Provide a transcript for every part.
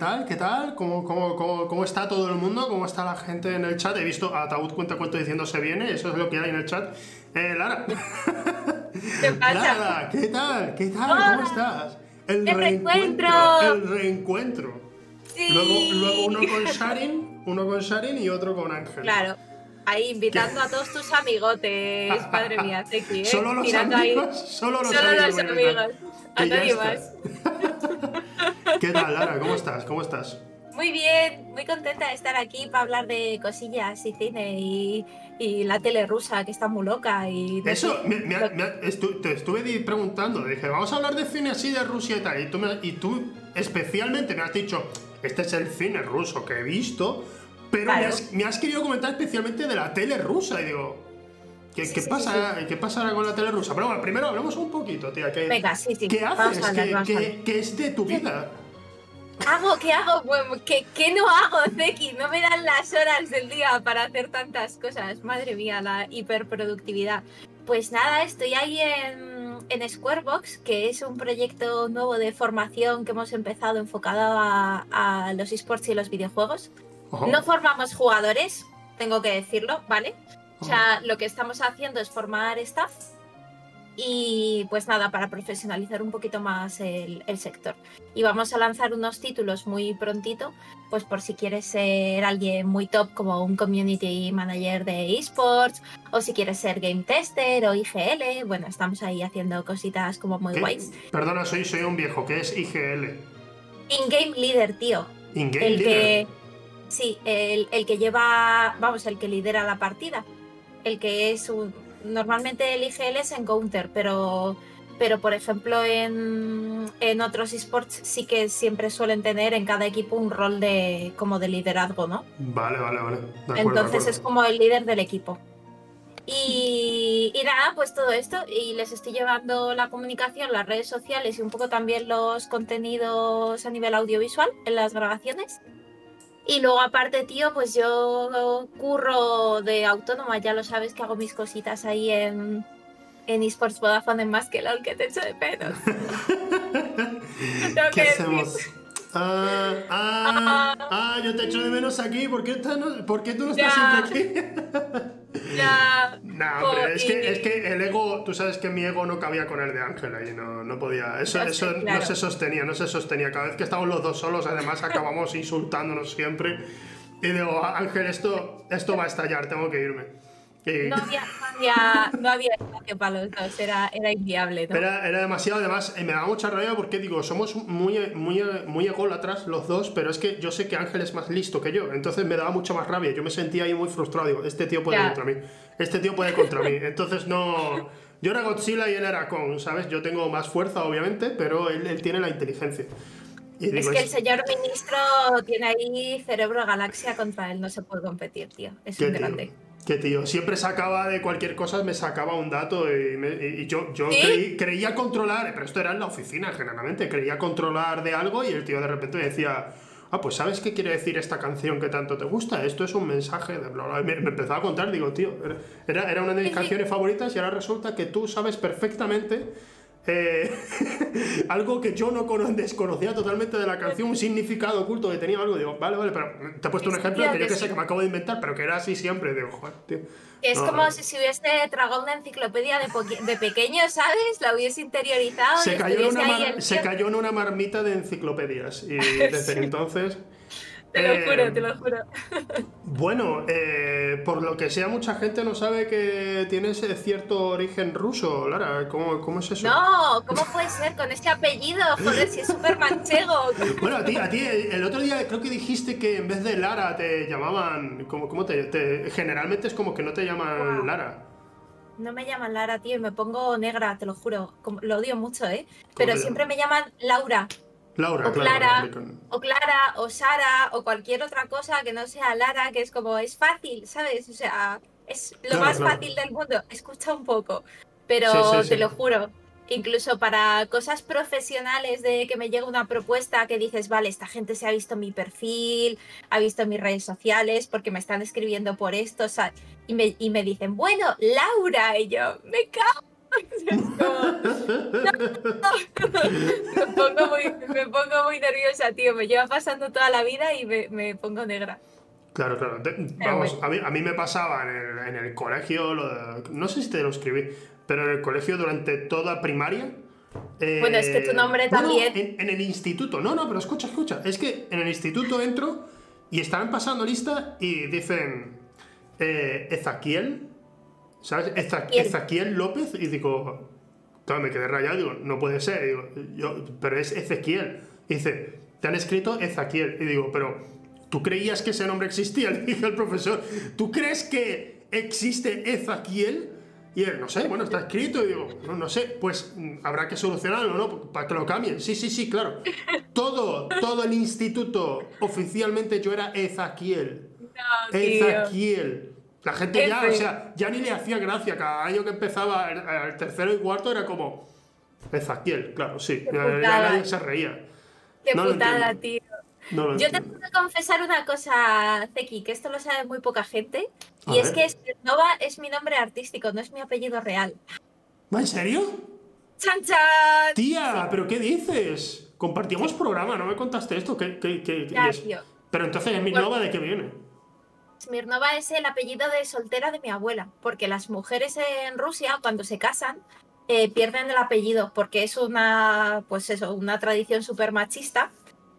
tal? ¿Qué tal? ¿Qué? ¿Cómo, cómo, cómo, cómo está todo el mundo? ¿Cómo está la gente en el chat? He visto a Ataúd Cuenta Cuento diciendo se viene, eso es lo que hay en el chat. Eh, Lara. ¿Qué pasa? Lara, ¿qué tal? ¿Qué tal? Hola. ¿Cómo estás? El, ¡El reencuentro! El reencuentro. Sí. Luego, luego uno con Sharin, uno con Sharin y otro con Ángel. Claro. Ahí invitando a todos tus amigotes, madre mía, Teki, ¿eh? Solo los Tirando ahí. amigos, solo los Solo amigos. los amigos. A nadie más. ¿Qué tal, Lara? ¿Cómo estás? ¿Cómo estás? Muy bien, muy contenta de estar aquí para hablar de cosillas y cine y, y la tele rusa que está muy loca y Eso, me, me ha- me ha- estu- te estuve preguntando, dije, vamos a hablar de cine así de Rusia y tal, y tú, me- y tú especialmente me has dicho, este es el cine ruso que he visto, pero me, Claro. has, me has querido comentar especialmente de la tele rusa, y digo, ¿qué, Sí, qué sí, pasa, ¿qué pasará con la tele rusa? Pero bueno, primero hablemos un poquito, tía, ¿qué, Venga, sí, sí, ¿qué haces? ¿Qué, hablar. qué es de tu vida? ¿Hago? ¿Qué hago? ¿qué, qué no hago, Zeki? No me dan las horas del día para hacer tantas cosas. Madre mía, la hiperproductividad. Pues nada, estoy ahí en, en Squarebox, que es un proyecto nuevo de formación que hemos empezado enfocado a, a los esports y los videojuegos. No formamos jugadores, tengo que decirlo, ¿vale? O sea, lo que estamos haciendo es formar staff y pues nada, para profesionalizar un poquito más el, el sector. Y vamos a lanzar unos títulos muy prontito, pues por si quieres ser alguien muy top como un community manager de esports, o si quieres ser game tester o IGL, bueno, estamos ahí haciendo cositas como muy ¿Qué? guays. Perdona, soy, soy un viejo, ¿qué es IGL? In-game leader, tío. In-game leader. que sí el, el que lleva vamos el que lidera la partida el que es un normalmente el IGL es en counter pero pero por ejemplo en, en otros esports sí que siempre suelen tener en cada equipo un rol de como de liderazgo no Vale, vale, vale. Acuerdo, entonces es como el líder del equipo y, y nada, pues todo esto, y les estoy llevando la comunicación, las redes sociales y un poco también los contenidos a nivel audiovisual en las grabaciones. Y luego aparte, tío, pues yo curro de autónoma, ya lo sabes que hago mis cositas ahí en, en eSports Vodafone en más que LOL, que te echo de pedos. ¿Qué que hacemos? decir. Ah, ah, ah, yo te echo de menos aquí. ¿Por qué, estás no- por qué tú no estás siempre aquí? Ya, No, Oh, hombre, es, que, es que el ego, tú sabes que mi ego no cabía con el de Ángela y no, no podía. Eso, sé, eso claro. no se sostenía, no se sostenía. Cada vez que estábamos los dos solos, además acabamos insultándonos siempre. Y digo, Ángel, esto, esto va a estallar, tengo que irme. No había, no había, no había espacio para los dos, era, era inviable, ¿no? Era, era demasiado, además, eh, me daba mucha rabia porque digo, somos muy, muy, muy ególatras los dos, pero es que yo sé que Ángel es más listo que yo, entonces me daba mucha más rabia, yo me sentía ahí muy frustrado, digo, este tío puede Ya. contra mí, este tío puede contra mí, entonces no... Yo era Godzilla y él era Kong, ¿sabes? Yo tengo más fuerza, obviamente, pero él, él tiene la inteligencia. Es digo, que el señor ministro tiene ahí cerebro galaxia contra él, no se puede competir, tío. Es un tío, grande. qué tío, siempre sacaba de cualquier cosa, me sacaba un dato y, me- y- yo, yo ¿Sí? creí- creía controlar, pero esto era en la oficina generalmente, creía controlar de algo y el tío de repente me decía, ah, pues ¿sabes qué quiere decir esta canción que tanto te gusta? Esto es un mensaje de bla, bla. Me, me empezaba a contar, digo, tío, era, era una de mis Sí, sí. canciones favoritas y ahora resulta que tú sabes perfectamente... eh, algo que yo no cono- desconocía totalmente de la canción, un significado oculto que tenía algo, digo, vale, vale, pero te he puesto un ejemplo tío, que yo que que sé sí. que me acabo de inventar, pero que era así siempre, digo, joder, tío. Es No, como no. si se hubiese tragado una enciclopedia de, pequeño, ¿sabes? La hubiese interiorizado se y cayó, en una mar- se cayó en una marmita de enciclopedias y desde Sí. entonces... Te lo eh, juro, te lo juro. Bueno, eh, por lo que sea, mucha gente no sabe que tienes cierto origen ruso, Lara. ¿Cómo, cómo es eso? No, ¿cómo puede ser con este apellido? Joder, si es súper manchego. Bueno, a ti, a ti, el otro día creo que dijiste que en vez de Lara te llamaban. ¿Cómo, cómo te, te- Generalmente es como que no te llaman Wow. Lara. No me llaman Lara, tío, y me pongo negra, te lo juro. Lo odio mucho, ¿eh? ¿Cómo Pero siempre me llaman Laura. Laura, O. Clara. o Clara, o Sara, o cualquier otra cosa que no sea Lara, que es como, es fácil, ¿sabes? O sea, es lo Claro, más claro. fácil del mundo. Escucha un poco. Pero Sí, sí, te sí. lo juro, incluso para cosas profesionales de que me llega una propuesta que dices, vale, esta gente se ha visto mi perfil, ha visto mis redes sociales, porque me están escribiendo por esto, o sea, y me, y me dicen, bueno, Laura, y yo, me cago me, pongo muy, me pongo muy nerviosa, tío. Me lleva pasando toda la vida y me, me pongo negra. Claro, claro. Te- vamos, a mí, a mí me pasaba en el, en el colegio, lo no sé si te lo escribí, pero en el colegio durante toda primaria. eh, Bueno, es que tu nombre no, no, también- en, en el instituto, no, no, pero escucha, escucha. Es que en el instituto entro y estaban pasando lista y dicen eh, Ezaquiel, ¿sabes? Ezequiel. Ezaquiel López y digo, claro, me quedé rayado, digo, no puede ser, digo, yo, pero es Ezequiel. Y dice, te han escrito Ezaquiel. Y digo, pero ¿tú creías que ese nombre existía? Le dije al profesor, ¿tú crees que existe Ezaquiel? Y él, no sé, bueno, está escrito. Y digo, no, no sé, pues mm, habrá que solucionarlo, ¿no? Para que lo cambien. Sí, sí, sí, claro. Todo, todo el instituto, oficialmente yo era Ezaquiel. No. Ezaquiel. La gente ya, o sea, ya ni le hacía gracia. Cada año que empezaba el, el tercero y cuarto era como Ezaquiel, claro, sí. Qué Ya, nadie se reía. Qué No putada, tío. No Yo te tengo que confesar una cosa, Zeki, que esto lo sabe muy poca gente. A Y es que Smirnova es mi nombre artístico, no es mi apellido real. ¿Va en serio? ¡Chan, chan! Tía, ¿pero qué dices? Compartíamos programa, ¿no me contaste esto? ¿Qué, qué, qué- Ya, es-. Pero entonces, ¿en mi Bueno. nova de qué viene? Smirnova es el apellido de soltera de mi abuela, porque las mujeres en Rusia, cuando se casan, eh, pierden el apellido, porque es una, pues eso, una tradición súper machista.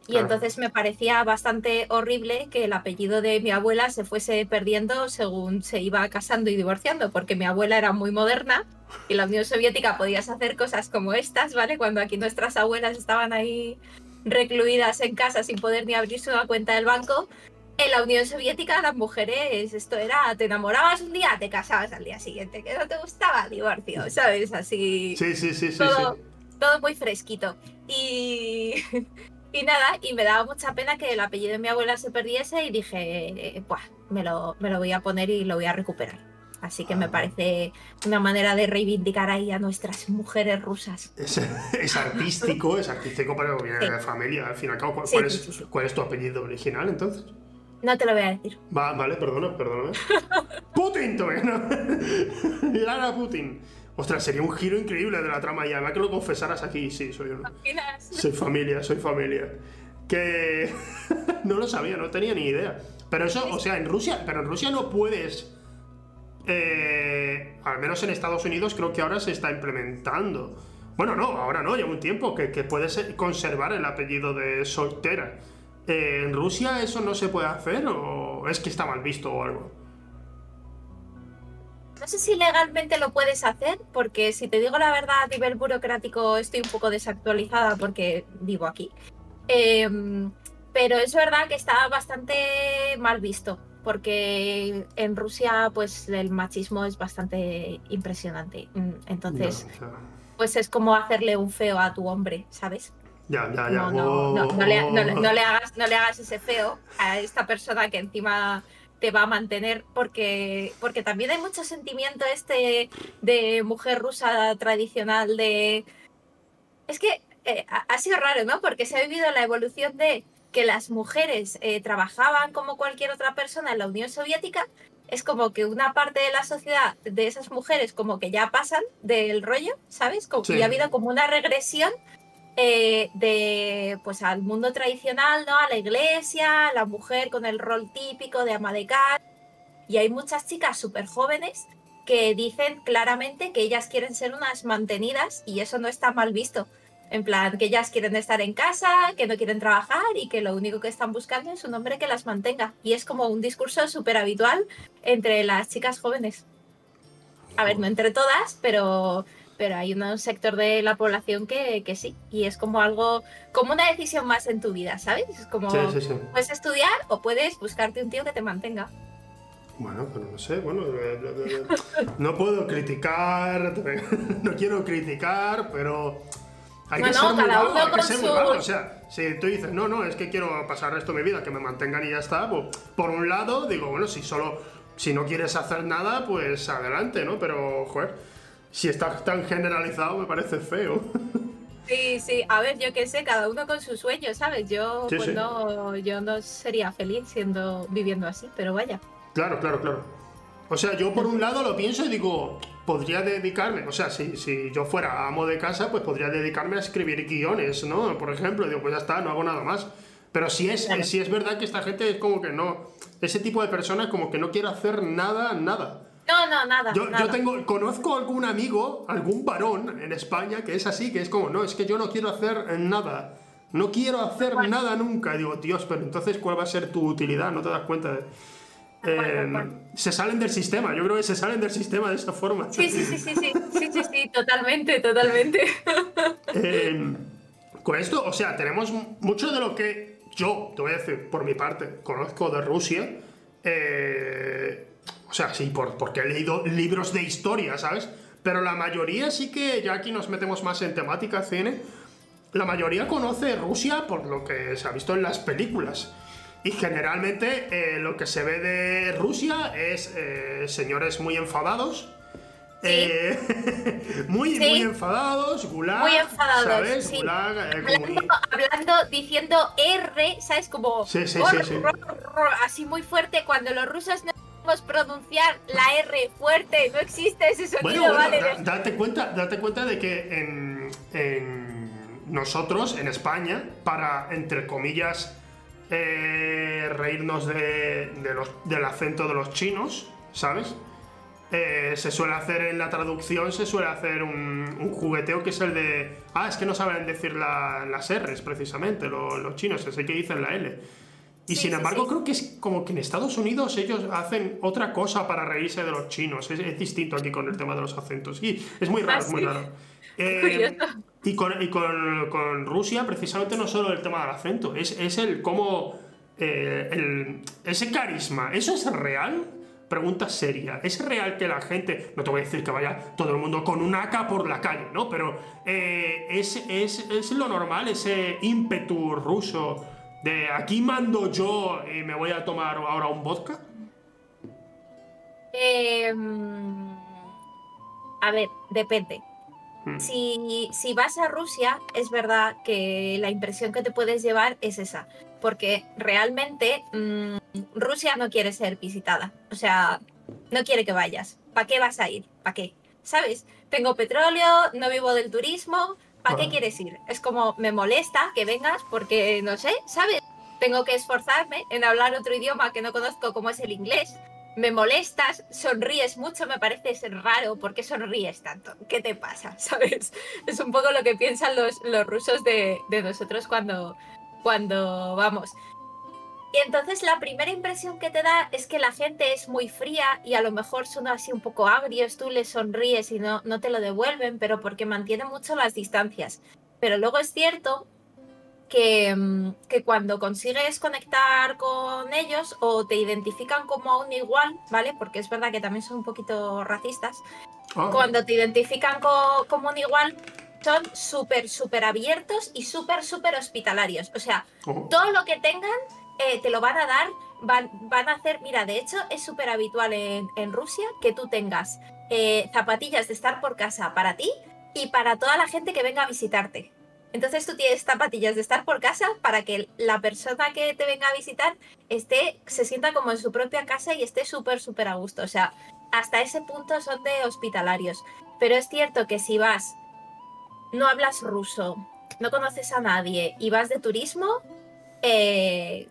Y Claro. entonces me parecía bastante horrible que el apellido de mi abuela se fuese perdiendo según se iba casando y divorciando, porque mi abuela era muy moderna y la Unión Soviética podías hacer cosas como estas, ¿vale? Cuando aquí nuestras abuelas estaban ahí recluidas en casa sin poder ni abrirse una cuenta del banco, en la Unión Soviética las mujeres, esto era, te enamorabas un día, te casabas al día siguiente, que no te gustaba, divorcio, ¿sabes? Así, Sí, sí, sí, sí. todo, sí. todo muy fresquito. Y, y nada, y me daba mucha pena que el apellido de mi abuela se perdiese y dije, Buah, me, lo, me lo voy a poner y lo voy a recuperar. Así que me Ah. parece una manera de reivindicar ahí a nuestras mujeres rusas. Es, es artístico, es artístico, viene Sí. de familia. Al fin y al cabo, ¿cuál, Sí, cuál sí, es, sí, sí. cuál es tu apellido original entonces? No te lo voy a decir. Va, vale, perdona, perdóname. ¡Putin! todavía no. Lara Putin. Ostras, sería un giro increíble de la trama y además que lo confesaras aquí, sí, soy. ¿Imaginas? Soy familia, soy familia. Que no lo sabía, no tenía ni idea. Pero eso, o sea, en Rusia, pero en Rusia no puedes. eh, al menos en Estados Unidos creo que ahora se está implementando. Bueno, no, ahora no, lleva un tiempo que, que puedes conservar el apellido de soltera. Eh, ¿En Rusia eso no se puede hacer o es que está mal visto o algo? No sé si legalmente lo puedes hacer, porque si te digo la verdad, a nivel burocrático estoy un poco desactualizada porque vivo aquí. Em, pero es verdad que está bastante mal visto, porque en Rusia pues el machismo es bastante impresionante. Mm, Entonces, pues es como hacerle un feo a tu hombre, ¿sabes? Ya, ya, ya. No, no, no, Oh, no le, no le- hagas, no le hagas ese feo a esta persona que encima te va a mantener porque, porque también hay mucho sentimiento este de mujer rusa tradicional de... Es que eh, ha- sido raro, ¿no? Porque se ha vivido la evolución de que las mujeres eh, trabajaban como cualquier otra persona en la Unión Soviética. Es como que una parte de la sociedad de esas mujeres como que ya pasan del rollo, ¿sabes? Como, Sí. Y ha habido como una regresión eh, de pues al mundo tradicional, ¿no? A la iglesia, la mujer con el rol típico de ama de casa. Y hay muchas chicas súper jóvenes que dicen claramente que ellas quieren ser unas mantenidas y eso no está mal visto. En plan, que ellas quieren estar en casa, que no quieren trabajar y que lo único que están buscando es un hombre que las mantenga. Y es como un discurso súper habitual entre las chicas jóvenes. A ver, no entre todas, pero, pero hay un sector de la población que, que sí. Y es como algo, como una decisión más en tu vida, ¿sabes? Es como, Sí, sí, sí. puedes estudiar o puedes buscarte un tío que te mantenga. Bueno, pero no sé, bueno, eh, eh, eh, no puedo criticar, no quiero criticar, pero hay que Bueno, ser muy vago, hay que ser muy su- vago. O sea, si tú dices, no, no, es que quiero pasar el resto de mi vida, que me mantengan y ya está, pues, por un lado, digo, bueno, si solo, si no quieres hacer nada, pues adelante, ¿no? Pero, joder, si estás tan generalizado me parece feo. Sí, sí, a ver, yo qué sé, cada uno con sus sueños, ¿sabes? Yo Sí, pues sí. no, yo no sería feliz siendo viviendo así, pero vaya. Claro, claro, claro. O sea, yo por un lado lo pienso y digo, podría dedicarme, o sea, si, si yo fuera amo de casa, pues podría dedicarme a escribir guiones, ¿no? Por ejemplo, digo, pues ya está, no hago nada más. Pero si es, si es verdad que esta gente es como que no, ese tipo de personas como que no quiere hacer nada, nada. No, no, nada. Yo, yo tengo, conozco algún amigo, algún varón en España que es así, que es como, no, es que yo no quiero hacer nada. No quiero hacer nada nunca. Y digo, Dios, pero entonces, ¿cuál va a ser tu utilidad? No te das cuenta de... Eh, se salen del sistema, yo creo que se salen del sistema de esa forma. Sí, sí, sí, sí, sí, sí, sí, sí totalmente, totalmente. Eh, con esto, o sea, tenemos mucho de lo que yo, te voy a decir, por mi parte, conozco de Rusia. Eh, o sea, sí, por, porque he leído libros de historia, ¿sabes? Pero la mayoría sí que, ya aquí nos metemos más en temática cine, la mayoría conoce Rusia por lo que se ha visto en las películas. Y generalmente eh, lo que se ve de Rusia es eh, señores muy enfadados. Eh, muy, muy enfadados, gulag, muy enfadados, ¿sabes? Sí. Gulag, hablando, hablando, diciendo R, ¿sabes? Como sí, sí, sí, así muy fuerte. Cuando los rusos no podemos pronunciar la R fuerte, no existe ese sonido, bueno, ¿vale? Da, date, cuenta, date cuenta de que en, en nosotros, en España, para, entre comillas, eh, reírnos de, de los, del acento de los chinos, ¿sabes? Eh, se suele hacer en la traducción, se suele hacer un, un, jugueteo que es el de. Ah, es que no saben decir la, las R's precisamente, lo, los chinos, el que dicen la L. Y Sí, sin embargo, sí. creo que es como que en Estados Unidos ellos hacen otra cosa para reírse de los chinos. Es, es distinto aquí con el tema de los acentos. Y es muy raro, Ah, es muy raro. Eh, y con, y con, con Rusia, precisamente no solo el tema del acento, es, es el cómo. eh, el, ese carisma, ¿eso es real? Pregunta seria. ¿Es real que la gente, no te voy a decir que vaya todo el mundo con un AK por la calle, ¿no? Pero eh, es, es, es lo normal, ese ímpetu ruso de aquí mando yo y me voy a tomar ahora un vodka? Eh, mm, a ver, depende. Hmm. Si, si vas a Rusia, es verdad que la impresión que te puedes llevar es esa, porque realmente mm, Rusia no quiere ser visitada, o sea, no quiere que vayas. ¿Para qué vas a ir? ¿Para qué? ¿Sabes? Tengo petróleo, no vivo del turismo, ¿para qué quieres ir? Es como, me molesta que vengas porque, no sé, ¿sabes? Tengo que esforzarme en hablar otro idioma que no conozco como es el inglés me molestas, sonríes mucho, me parece ser raro, ¿por qué sonríes tanto? ¿Qué te pasa? ¿Sabes? Es un poco lo que piensan los, los rusos de, de nosotros cuando, cuando vamos. Y entonces la primera impresión que te da es que la gente es muy fría y a lo mejor son así un poco agrios, tú les sonríes y no, no te lo devuelven, pero porque mantienen mucho las distancias. Pero luego es cierto que, mm, que cuando consigues conectar con ellos o te identifican como a un igual, ¿vale? Porque es verdad que también son un poquito racistas. Ah, Cuando te identifican co- como un igual, son súper, súper abiertos y súper, súper hospitalarios. O sea, oh, todo lo que tengan eh, te lo van a dar, van, van a hacer, mira, de hecho es súper habitual en, Rusia que tú tengas eh, zapatillas de estar por casa para ti y para toda la gente que venga a visitarte. Entonces tú tienes zapatillas de estar por casa para que la persona que te venga a visitar esté, se sienta como en su propia casa y esté súper, súper a gusto. O sea, hasta ese punto son de hospitalarios. Pero es cierto que si vas, no hablas ruso, no conoces a nadie y vas de turismo, eh,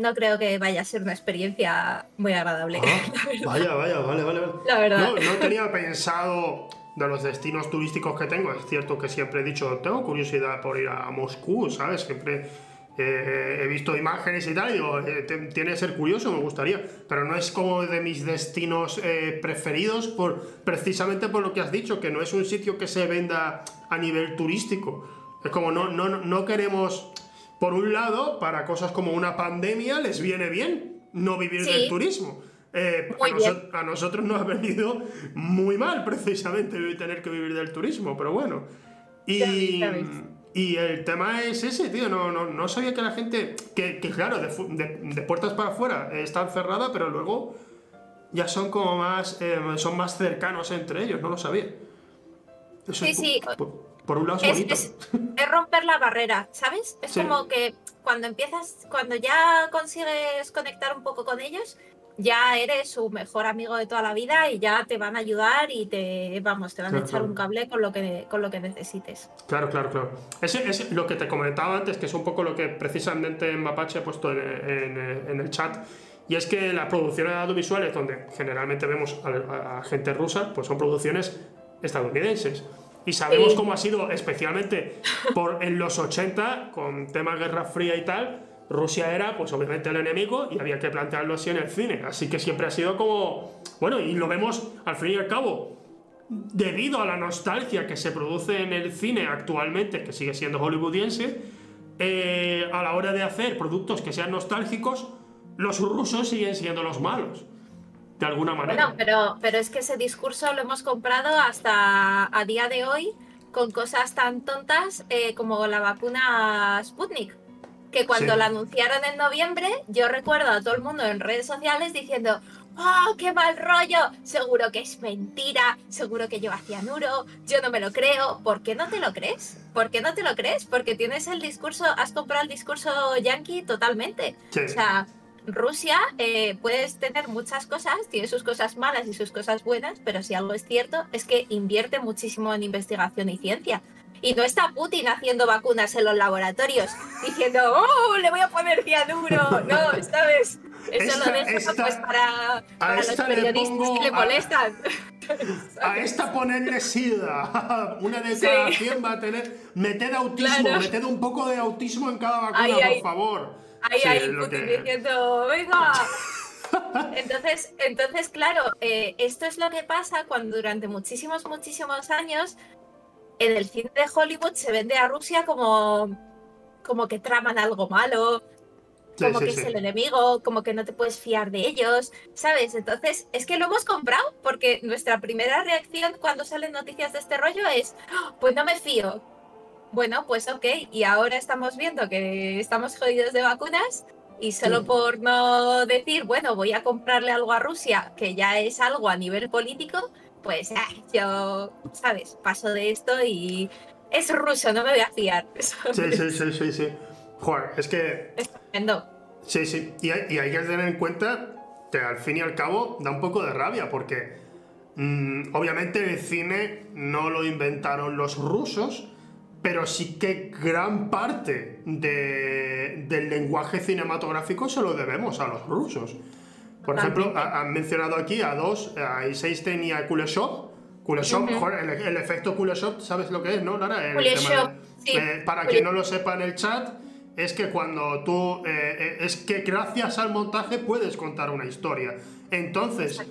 no creo que vaya a ser una experiencia muy agradable. ah, vaya, vaya, vale, vale. vale. La verdad. No, no tenía pensado de los destinos turísticos que tengo. Es cierto que siempre he dicho, tengo curiosidad por ir a Moscú, ¿sabes? Siempre eh, he visto imágenes y tal, y digo, eh, te- tiene que ser curioso, me gustaría. Pero no es como de mis destinos eh, preferidos, por, precisamente por lo que has dicho, que no es un sitio que se venda a nivel turístico. Es como no, no, no queremos, por un lado, para cosas como una pandemia, les viene bien no vivir Sí. del turismo. Eh, a, noso- nosotros nos ha venido muy mal precisamente tener que vivir del turismo, pero bueno. Y, Ya ya y el tema es ese, tío, no, no, no sabía que la gente, que, que claro, de, fu- de- de puertas para afuera están cerradas, pero luego ya son como más, eh, son más cercanos entre ellos, no lo sabía. Eso Sí, es, sí. Por, por- por un lado es, bonito. es- es romper la barrera, ¿sabes? Es Sí. como que cuando empiezas, cuando ya consigues conectar un poco con ellos, ya eres su mejor amigo de toda la vida y ya te van a ayudar y te, vamos, te van a echar un cable con lo que, con lo que necesites. Claro, claro, claro. Ese es lo que te comentaba antes, que es un poco lo que precisamente Mapache ha puesto en, el chat. Y es que las producciones audiovisuales, donde generalmente vemos a, gente rusa, pues son producciones estadounidenses. Y sabemos cómo ha sido, especialmente por en los 80, con tema Guerra Fría y tal, Rusia era, pues obviamente el enemigo y había que plantearlo así en el cine. Así que siempre ha sido como, bueno, y lo vemos al fin y al cabo, debido a la nostalgia que se produce en el cine actualmente, que sigue siendo hollywoodiense, eh, a la hora de hacer productos que sean nostálgicos, los rusos siguen siendo los malos. De alguna manera. Bueno, pero, pero es que ese discurso lo hemos comprado hasta a día de hoy con cosas tan tontas eh, como la vacuna Sputnik que cuando la anunciaron en noviembre, yo recuerdo a todo el mundo en redes sociales diciendo, ¡Oh, qué mal rollo! Seguro que es mentira, seguro que lleva cianuro, yo no me lo creo. ¿Por qué no te lo crees? ¿Por qué no te lo crees? Porque tienes el discurso, has comprado el discurso yankee totalmente. O sea, Rusia eh, puedes tener muchas cosas, tiene sus cosas malas y sus cosas buenas, pero si algo es cierto es que invierte muchísimo en investigación y ciencia. Y no está Putin haciendo vacunas en los laboratorios diciendo, oh, le voy a poner cianuro. No, ¿sabes? Eso lo dejo pues, para, los periodistas que le molestan. A, esta ponerle sida. Una declaración va a tener. Meted autismo, meted un poco de autismo en cada vacuna, por favor. Ahí, ahí, Putin diciendo, venga. Entonces, entonces claro, eh, esto es lo que pasa cuando durante muchísimos, muchísimos años en el cine de Hollywood se vende a Rusia como, como que traman algo malo, como que es el enemigo, como que no te puedes fiar de ellos, ¿sabes? Entonces, es que lo hemos comprado porque nuestra primera reacción cuando salen noticias de este rollo es, ¡Oh, pues no me fío. Bueno, pues ok, y ahora estamos viendo que estamos jodidos de vacunas y solo por no decir, bueno, voy a comprarle algo a Rusia, que ya es algo a nivel político, pues yo, ¿sabes? Paso de esto y es ruso, no me voy a fiar. Sí, sí, sí, sí, sí. Joder, es que... Es tremendo. Sí, sí. Y hay, que tener en cuenta que al fin y al cabo da un poco de rabia porque mm, obviamente el cine no lo inventaron los rusos, pero sí que gran parte del lenguaje cinematográfico se lo debemos a los rusos. Por ejemplo, han mencionado aquí a dos, a Eisenstein y a Kuleshov. Kuleshov, el, efecto Kuleshov, ¿sabes lo que es, no, Lara? Kuleshov, sí. Eh, para quien no lo sepa en el chat, es que cuando tú. Eh, eh, es que gracias al montaje puedes contar una historia. Entonces,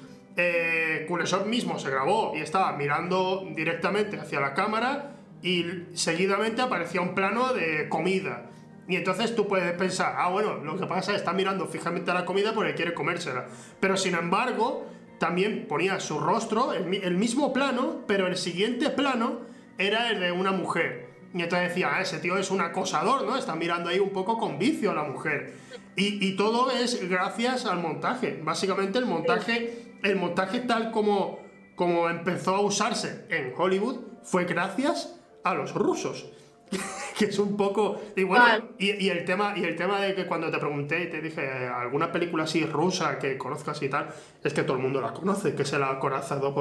Kuleshov mismo se grabó y estaba mirando directamente hacia la cámara y seguidamente aparecía un plano de comida. Y entonces tú puedes pensar, ah, bueno, lo que pasa es que está mirando fijamente a la comida porque quiere comérsela. Pero sin embargo, también ponía su rostro, el, mismo plano, pero el siguiente plano era el de una mujer. Y entonces decía, ah, ese tío es un acosador, ¿no? Está mirando ahí un poco con vicio a la mujer. Y, todo es gracias al montaje. Básicamente el montaje, el montaje tal como, como empezó a usarse en Hollywood fue gracias a los rusos. que es un poco. Y bueno, y, el tema, y el tema de que cuando te pregunté y te dije alguna película así rusa que conozcas y tal, es que todo el mundo la conoce, que es el Acorazado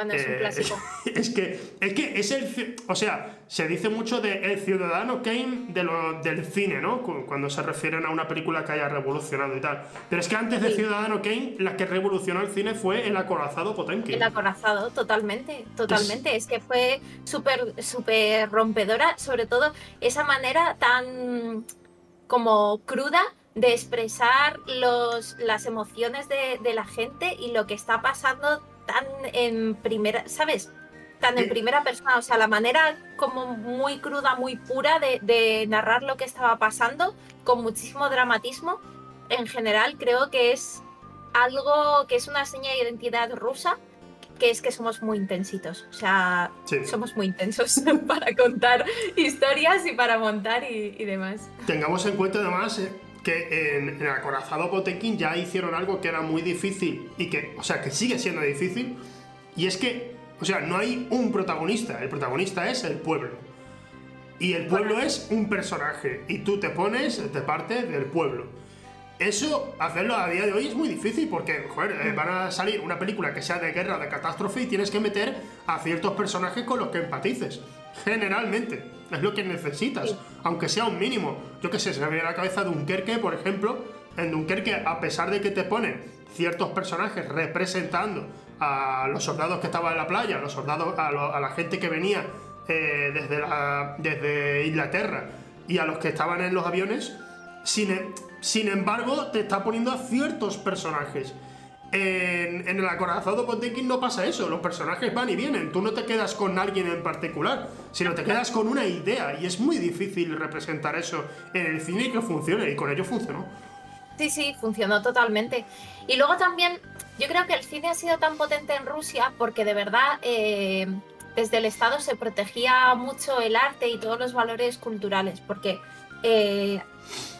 Potemkin es un eh, clásico. Es que, es que es el. O sea, se dice mucho de el ciudadano Kane de lo, del cine, ¿no? Cuando se refieren a una película que haya revolucionado y tal. Pero es que antes de Ciudadano Kane, la que revolucionó el cine fue El Acorazado Potemkin. El Acorazado, totalmente, totalmente. Es, que fue súper, súper rompedora, sobre todo esa manera tan como cruda de expresar los, las emociones de, de la gente y lo que está pasando tan en primera, ¿sabes? Tan en primera persona, o sea, la manera como muy cruda, muy pura de, narrar lo que estaba pasando, con muchísimo dramatismo, en general creo que es algo que es una seña de identidad rusa, que es que somos muy intensitos, o sea, somos muy intensos para contar historias y para montar y, demás. Tengamos en cuenta además eh, que en, el acorazado Potemkin ya hicieron algo que era muy difícil y que, o sea, que sigue siendo difícil, y es que, o sea, no hay un protagonista, el protagonista es el pueblo. Y el pueblo es un personaje, y tú te pones de parte del pueblo. Eso, hacerlo a día de hoy es muy difícil porque, joder, eh, van a salir una película que sea de guerra, de catástrofe y tienes que meter a ciertos personajes con los que empatices. Generalmente, es lo que necesitas, aunque sea un mínimo. Yo qué sé, se me viene a la cabeza Dunkerque, por ejemplo. En Dunkerque, a pesar de que te ponen ciertos personajes representando a los soldados que estaban en la playa, a los soldados, a, la gente que venía eh, desde, desde Inglaterra y a los que estaban en los aviones, sin, sin embargo, te está poniendo a ciertos personajes. En, el acorazado Potemkin no pasa eso, los personajes van y vienen, tú no te quedas con alguien en particular, sino te quedas con una idea y es muy difícil representar eso en el cine y que funcione, y con ello funcionó. Sí, sí, funcionó totalmente. Y luego también, yo creo que el cine ha sido tan potente en Rusia porque de verdad eh, desde el Estado se protegía mucho el arte y todos los valores culturales, porque eh,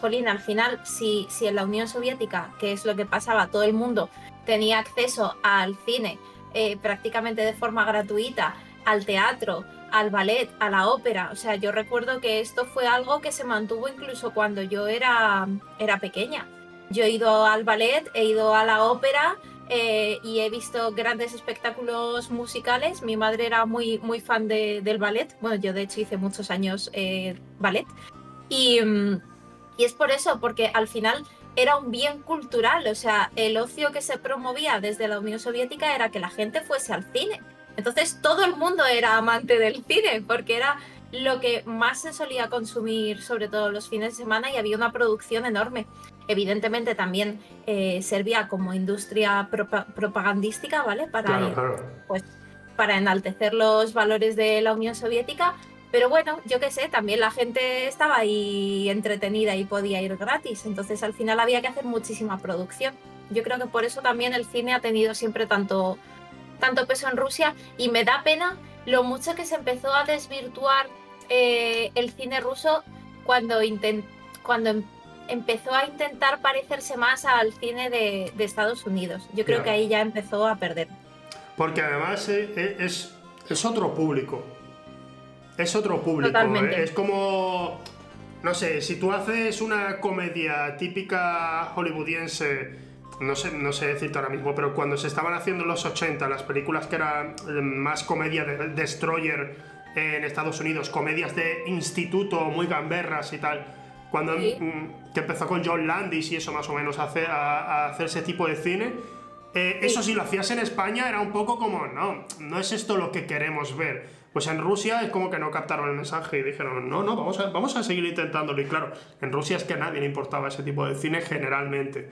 Jolín, al final, si, si en la Unión Soviética, que es lo que pasaba, todo el mundo tenía acceso al cine eh, prácticamente de forma gratuita, al teatro, al ballet, a la ópera. O sea, yo recuerdo que esto fue algo que se mantuvo incluso cuando yo era, era pequeña. Yo he ido al ballet, he ido a la ópera eh, y he visto grandes espectáculos musicales. Mi madre era muy, muy fan del ballet. Bueno, yo de hecho hice muchos años eh, ballet. Y, mm, y es por eso, porque al final era un bien cultural, o sea, el ocio que se promovía desde la Unión Soviética era que la gente fuese al cine. Entonces todo el mundo era amante del cine, porque era lo que más se solía consumir, sobre todo los fines de semana, y había una producción enorme. Evidentemente también eh, servía como industria propagandística, ¿vale? Para, Pues, para enaltecer los valores de la Unión Soviética, pero bueno, yo qué sé, también la gente estaba ahí entretenida y podía ir gratis, entonces al final había que hacer muchísima producción. Yo creo que por eso también el cine ha tenido siempre tanto, tanto peso en Rusia y me da pena lo mucho que se empezó a desvirtuar eh, el cine ruso cuando, cuando em-, empezó a intentar parecerse más al cine de, Estados Unidos. Yo creo que ahí ya empezó a perder. Porque además eh, es, es otro público es otro público. ¿eh? Es como. No sé, si tú haces una comedia típica hollywoodiense, no sé, no sé decirte ahora mismo, pero cuando se estaban haciendo en los 80 las películas que eran más comedia de Destroyer en Estados Unidos, comedias de instituto muy gamberras y tal, cuando mm, que empezó con John Landis y eso más o menos a hacer, a, hacer ese tipo de cine, eh, eso si lo hacías en España era un poco como, no, no es esto lo que queremos ver. Pues en Rusia es como que no captaron el mensaje y dijeron, no, no, vamos a, vamos a seguir intentándolo. Y claro, en Rusia es que a nadie le importaba ese tipo de cine generalmente.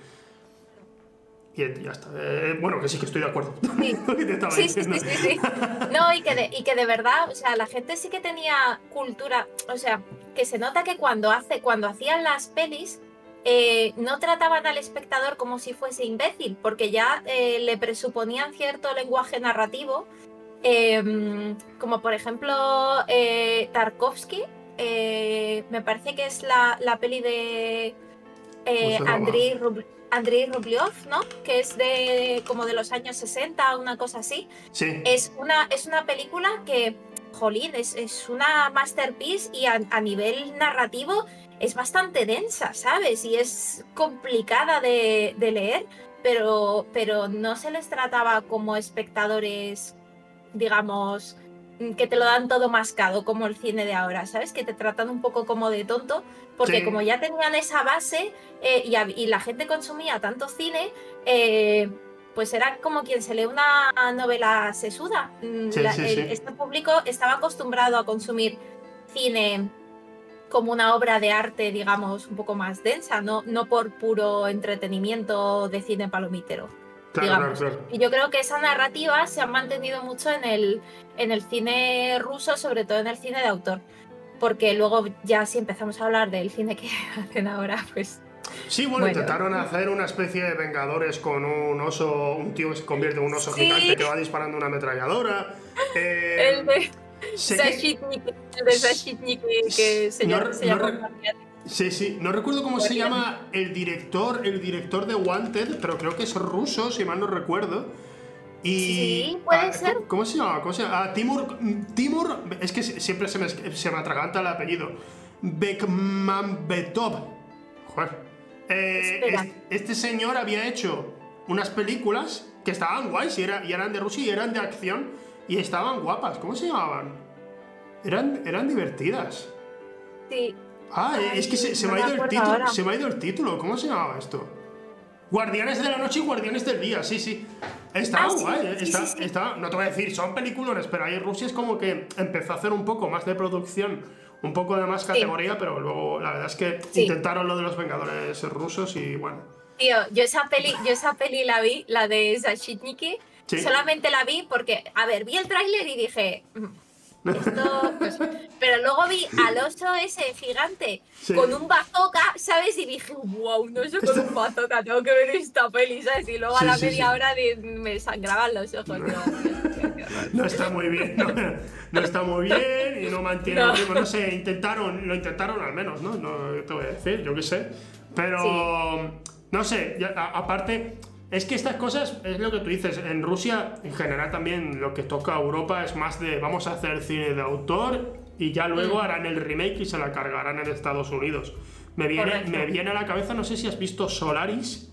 Y ya está. Eh, bueno, que sí que estoy de acuerdo. Sí, sí, sí, sí, No, y que, de, y que de verdad, o sea, la gente sí que tenía cultura, o sea, que se nota que cuando, hace, cuando hacían las pelis, eh, no trataban al espectador como si fuese imbécil, porque ya eh, le presuponían cierto lenguaje narrativo Em, como por ejemplo eh, Tarkovsky, eh, me parece que es la, peli de eh, Andrei, Rublev, ¿no? Que es de como de los años 60, una cosa así. Es, una, es una película que, jolín, es, una masterpiece y a, nivel narrativo es bastante densa, ¿sabes? Y es complicada de, de leer, pero, pero no se les trataba como espectadores digamos, mm, que te lo dan todo mascado, como el cine de ahora, ¿sabes? Que te tratan un poco como de tonto, porque como ya tenían esa base eh, y, la gente consumía tanto cine, eh, pues era como quien se lee una novela sesuda. Mm, este público estaba acostumbrado a consumir cine como una obra de arte, digamos, un poco más densa, no, no por puro entretenimiento de cine palomitero. Y yo creo que esa narrativa se ha mantenido mucho en el, en el cine ruso, sobre todo en el cine de autor. Porque luego ya si empezamos a hablar del cine que hacen ahora, pues... Sí, bueno, intentaron hacer una especie de Vengadores con un oso, un tío que se convierte en un oso gigante que va disparando una ametralladora. el de Sashitnik, el de Sashitnik que, se, llama, Sí, sí. No recuerdo cómo se llama el director, el director de Wanted, pero creo que es ruso, si mal no recuerdo. Y, sí, puede ah, ser. ¿Cómo se llama? ¿Cómo se llama? Ah, Timur, Timur, es que siempre se me, se me atraganta el apellido. Bekmambetov. Joder. eh, este señor había hecho unas películas que estaban guays y, era- y eran de Rusia y eran de acción y estaban guapas. ¿Cómo se llamaban? Eran, eran divertidas. Sí. Ah, es que se, se no me ha ido el título. ahora. Se me ha ido el título. ¿Cómo se llamaba esto? Guardianes de la noche y Guardianes del día, sí, sí. Estaba Ah, sí, guay, eh, sí, está- sí, sí. está- no te voy a decir, son peliculones, pero ahí Rusia es como que empezó a hacer un poco más de producción, un poco de más categoría, pero luego la verdad es que Sí. intentaron lo de los Vengadores rusos y bueno. Tío, yo esa peli, yo esa peli la vi, la de Zashitniki, Sí. solamente la vi porque, a ver, vi el tráiler y dije, "Mm, esto, pues", pero luego vi al oso ese gigante Sí. con un bazooka, ¿sabes? Y dije, wow, no sé con un bazooka, tengo que ver esta peli, ¿sabes? Y luego a la sí, media hora de- me sangraban los ojos. digo. No está muy bien, no, no está muy bien y no mantiene No. No sé, intentaron, lo intentaron al menos, ¿no? No te voy a decir, yo qué sé. Pero, no sé, aparte, es que estas cosas, es lo que tú dices, en Rusia en general también lo que toca a Europa es más de vamos a hacer cine de autor y ya luego Mm. harán el remake y se la cargarán en Estados Unidos. Me viene, Correcto. me viene a la cabeza, no sé si has visto Solaris.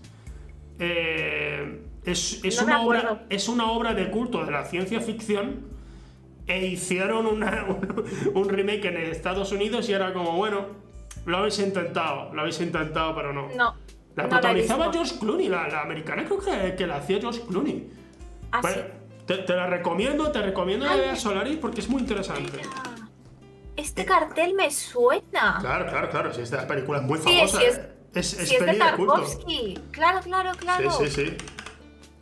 Eh, es, es No una obra, es una obra de culto de la ciencia ficción e hicieron una- un, un remake en Estados Unidos y era como, bueno, lo habéis intentado, lo habéis intentado, pero no. No. La no protagonizaba visto. George Clooney, la, la americana creo que, que la hacía George Clooney. Ah, Bueno, te, te la recomiendo, te recomiendo Ay, veas Solaris porque es muy interesante. Este cartel me suena. Claro, claro, claro, si esta película es muy famosa. sí, es- eh. es, es si es de de culto. Tarkovsky. Claro, claro, claro. Sí, sí, sí.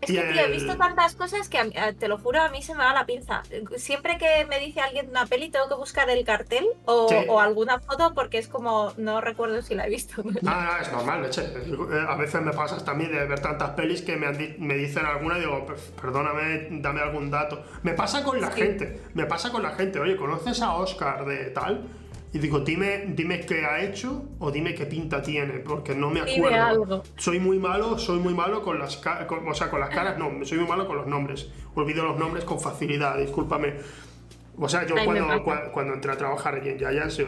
Es que, tío, he visto tantas cosas que, a mí- eh, te lo juro, a mí se me va la pinza. Siempre que me dice alguien una peli, tengo que buscar el cartel o, Sí. o alguna foto porque es como, no recuerdo si la he visto. no. Ah, no, es normal, leche. Eh, A veces me pasas también de ver tantas pelis que me, han di- me dicen alguna y digo, "Pues, perdóname, dame algún dato. Me pasa con la Sí. gente, me pasa con la gente. Oye, ¿conoces a Oscar de tal? Y digo, dime, dime qué ha hecho o dime qué pinta tiene, porque no me Dime acuerdo. algo. Soy muy malo, soy muy malo con las caras, o sea, con las caras no, soy muy malo con los nombres. Olvido los nombres con facilidad, discúlpame. O sea, yo Ay, cuando, cua- cuando entré a trabajar allí en Yayas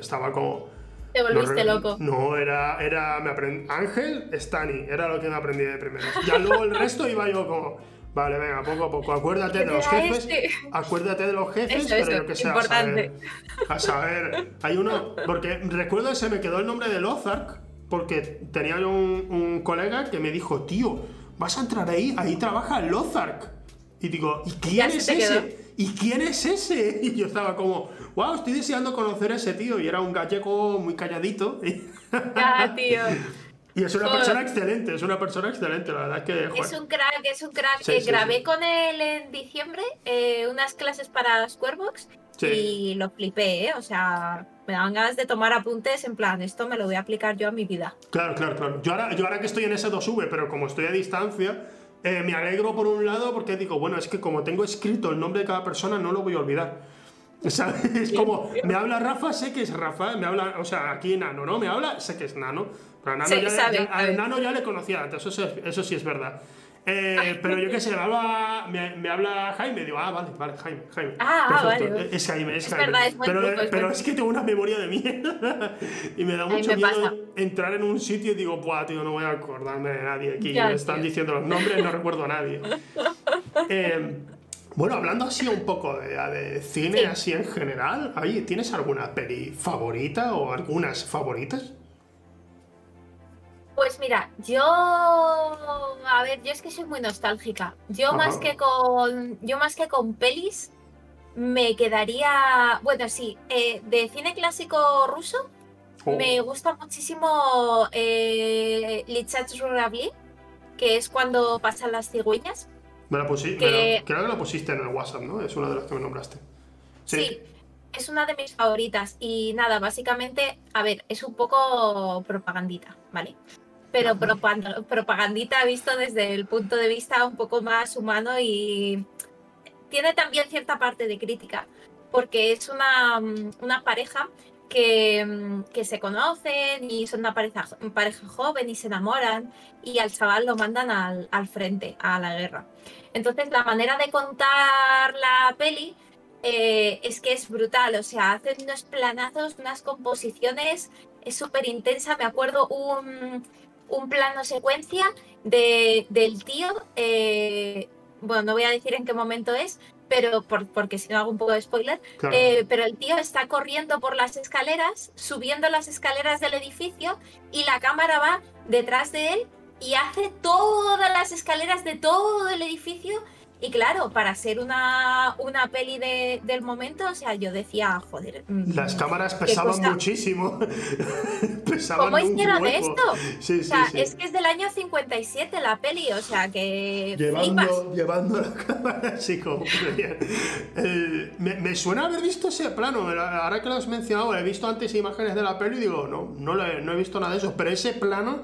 estaba como... Te volviste re- loco. No, era, era me aprend- Ángel, Stani, era lo que me aprendí de primero. Ya luego el resto iba yo como, vale, venga, poco a poco, acuérdate de ¿Qué los jefes, este? acuérdate de los jefes, Eso, pero eso, que sé, a importante. saber, a saber, hay uno, porque recuerdo que se me quedó el nombre de Lozark, porque tenía un, un colega que me dijo, tío, vas a entrar ahí, ahí trabaja Lozark. Y digo, ¿y quién es quedó. ese? ¿Y quién es ese? Y yo estaba como, wow, estoy deseando conocer a ese tío. Y era un gallego muy calladito. Ya, tío. Y es una persona excelente, es una persona excelente, la verdad es que. joder. Es un crack, es un crack. Sí, Eh, sí, grabé sí. con él en diciembre eh, unas clases para Squarebox y lo flipé, ¿eh? O sea, me daban ganas de tomar apuntes en plan, esto me lo voy a aplicar yo a mi vida. Claro, claro, claro. Yo ahora, yo ahora que estoy en ese 2V, pero como estoy a distancia, eh, me alegro por un lado porque digo, bueno, es que como tengo escrito el nombre de cada persona, no lo voy a olvidar. ¿Sabes? Es como, me habla Rafa, sé que es Rafa, me habla, o sea, aquí Nano, ¿no? Me habla, sé que es Nano. Pero a Nano, Sí, ya, sabe, ya- a. Nano ya le conocía antes, eso, eso sí es verdad. Eh, pero yo qué sé, me habla, me, me habla Jaime, digo, ah, vale, vale, Jaime, Jaime. Ah, Perfecto. vale. Es Jaime, es, Es Jaime. verdad, es pero es pero es que tengo una memoria de mierda y me da mucho me miedo pasa. entrar en un sitio y digo, buah, tío, no voy a acordarme de nadie aquí. Ya, me están tío. diciendo los nombres, no recuerdo a nadie. Eh, bueno, hablando así un poco de, de cine, Sí. así en general, ¿tienes alguna peli favorita o algunas favoritas? Pues mira, yo, a ver, yo es que soy muy nostálgica. Yo Ajá. más que con, yo más que con pelis, me quedaría, bueno, sí, eh, de cine clásico ruso, O- me gusta muchísimo eh, Lichat Żuravli, que es cuando pasan las cigüeñas. Me la pusi- que- creo que la pusiste en el WhatsApp, ¿no? Es una de las que me nombraste. Sí. es una de mis favoritas. Y nada, básicamente, a ver, es un poco propagandita, ¿vale? Pero propagandita visto desde el punto de vista un poco más humano y tiene también cierta parte de crítica, porque es una, mm, una pareja que, mm, que se conocen y son una pareja, pareja joven y se enamoran y al chaval lo mandan al, al frente, a la guerra. Entonces la manera de contar la peli eh, es que es brutal. O sea, hacen unos planazos, unas composiciones, es súper intensa. Me acuerdo un, un plano secuencia de, del tío, eh, bueno, no voy a decir en qué momento es, pero por- porque si no hago un poco de spoiler, Claro. eh, pero el tío está corriendo por las escaleras, subiendo las escaleras del edificio y la cámara va detrás de él y hace todas las escaleras de todo el edificio. Y claro, para ser una, una peli de- del momento, o sea, yo decía, joder. mm, Las cámaras pesaban cosa- muchísimo. pesaban ¿Cómo hicieron esto? Sí, O sea, sí. es que es del año 57 la peli, o sea, que flipas. Llevando, llevando la cámara así como me, me suena haber visto ese plano. Ahora que lo has mencionado, he visto antes imágenes de la peli y digo, no, no, lo he, no he visto nada de eso. Pero ese plano,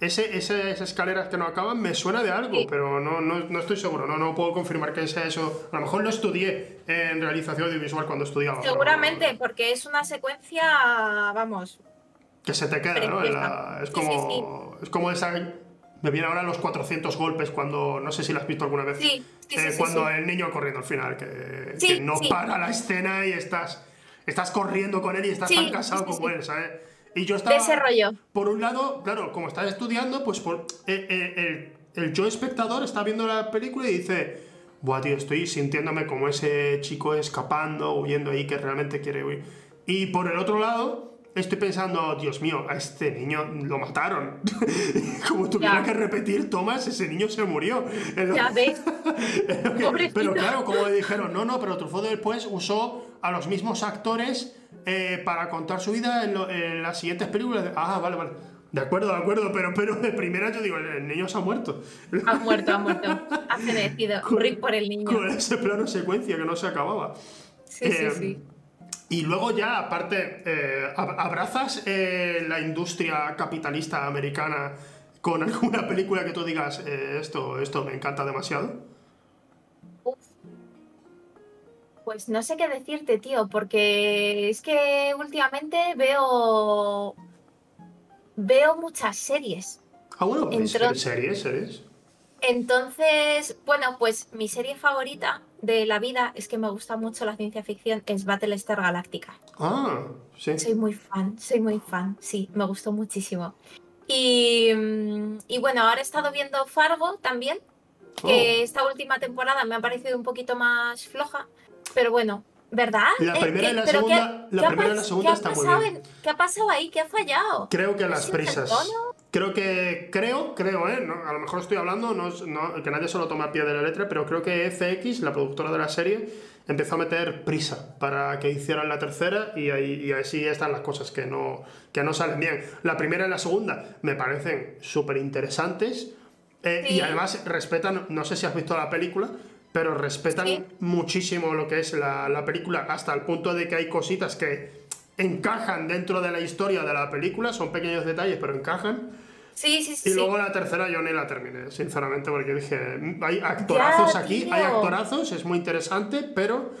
ese, esas escaleras que no acaban, me suena de algo, Sí. pero no, no, no estoy seguro. No, no puedo confirmar que sea eso. A lo mejor lo estudié en realización audiovisual cuando estudiaba. pero Seguramente, porque es una secuencia, vamos, Que se te queda, ¿no? La- es Sí, como. Es como esa. Me viene ahora los 400 golpes cuando. No sé si lo has visto alguna vez. Sí, sí, sí, eh, sí, cuando sí. el niño corriendo al final, que, Sí, que no sí. para la escena y estás. Estás corriendo con él y estás Sí, tan casado sí, sí, como sí. él, ¿sabes? Y yo estaba. de ese rollo. Por un lado, claro, como estás estudiando, pues por, eh, eh, el, el yo espectador está viendo la película y dice, buah, tío, estoy sintiéndome como ese chico escapando, huyendo ahí que realmente quiere huir. Y por el otro lado, estoy pensando, Dios mío, a este niño lo mataron. como tuviera Ya. que repetir tomas, ese niño se murió. Ya ves, pero claro, como le dijeron, no, no, pero Truffaut después usó a los mismos actores eh, para contar su vida en, lo- en las siguientes películas. Ah, vale, vale. De acuerdo, de acuerdo, pero, pero de primera yo digo, el, niño se ha muerto. ha muerto, ha muerto. Ha fenecido. Rip por el niño. Con ese plano secuencia que no se acababa. Sí, Eh, sí, sí. Y luego ya, aparte, eh, ab- ¿abrazas eh, la industria capitalista americana con alguna película que tú digas, eh, esto, esto me encanta demasiado? Pues no sé qué decirte, tío, porque es que últimamente veo. Veo muchas series. Ah, bueno, Entró- series, series. Entonces, bueno, pues mi serie favorita de la vida es que me gusta mucho la ciencia ficción, es Battlestar Galactica. Ah, sí. Soy muy fan, soy muy fan, sí, me gustó muchísimo. Y, y bueno, ahora he estado viendo Fargo también, que Oh. esta última temporada me ha parecido un poquito más floja, pero bueno, ¿verdad? La Eh, primera ¿qué- y la segunda- la primera y la segunda está muy bien. en- ¿Qué ha pasado ahí? ¿Qué ha fallado? Creo que las ¿Es un prisas. Creo que, creo, creo, ¿eh? No, a lo mejor estoy hablando, no, no- que nadie se lo tome a pie de la letra, pero creo que FX, la productora de la serie, empezó a meter prisa para que hicieran la tercera y, ahí, y así están las cosas que no, que no salen bien. La primera y la segunda me parecen súper interesantes eh, y además respetan, no sé si has visto la película, pero respetan Sí. muchísimo lo que es la, la película hasta el punto de que hay cositas que encajan dentro de la historia de la película, son pequeños detalles, pero encajan. Sí, sí, sí. Y sí. luego la tercera yo ni la terminé, sinceramente, porque dije, "Mm, hay actorazos Ya, aquí, tío. hay actorazos, es muy interesante, pero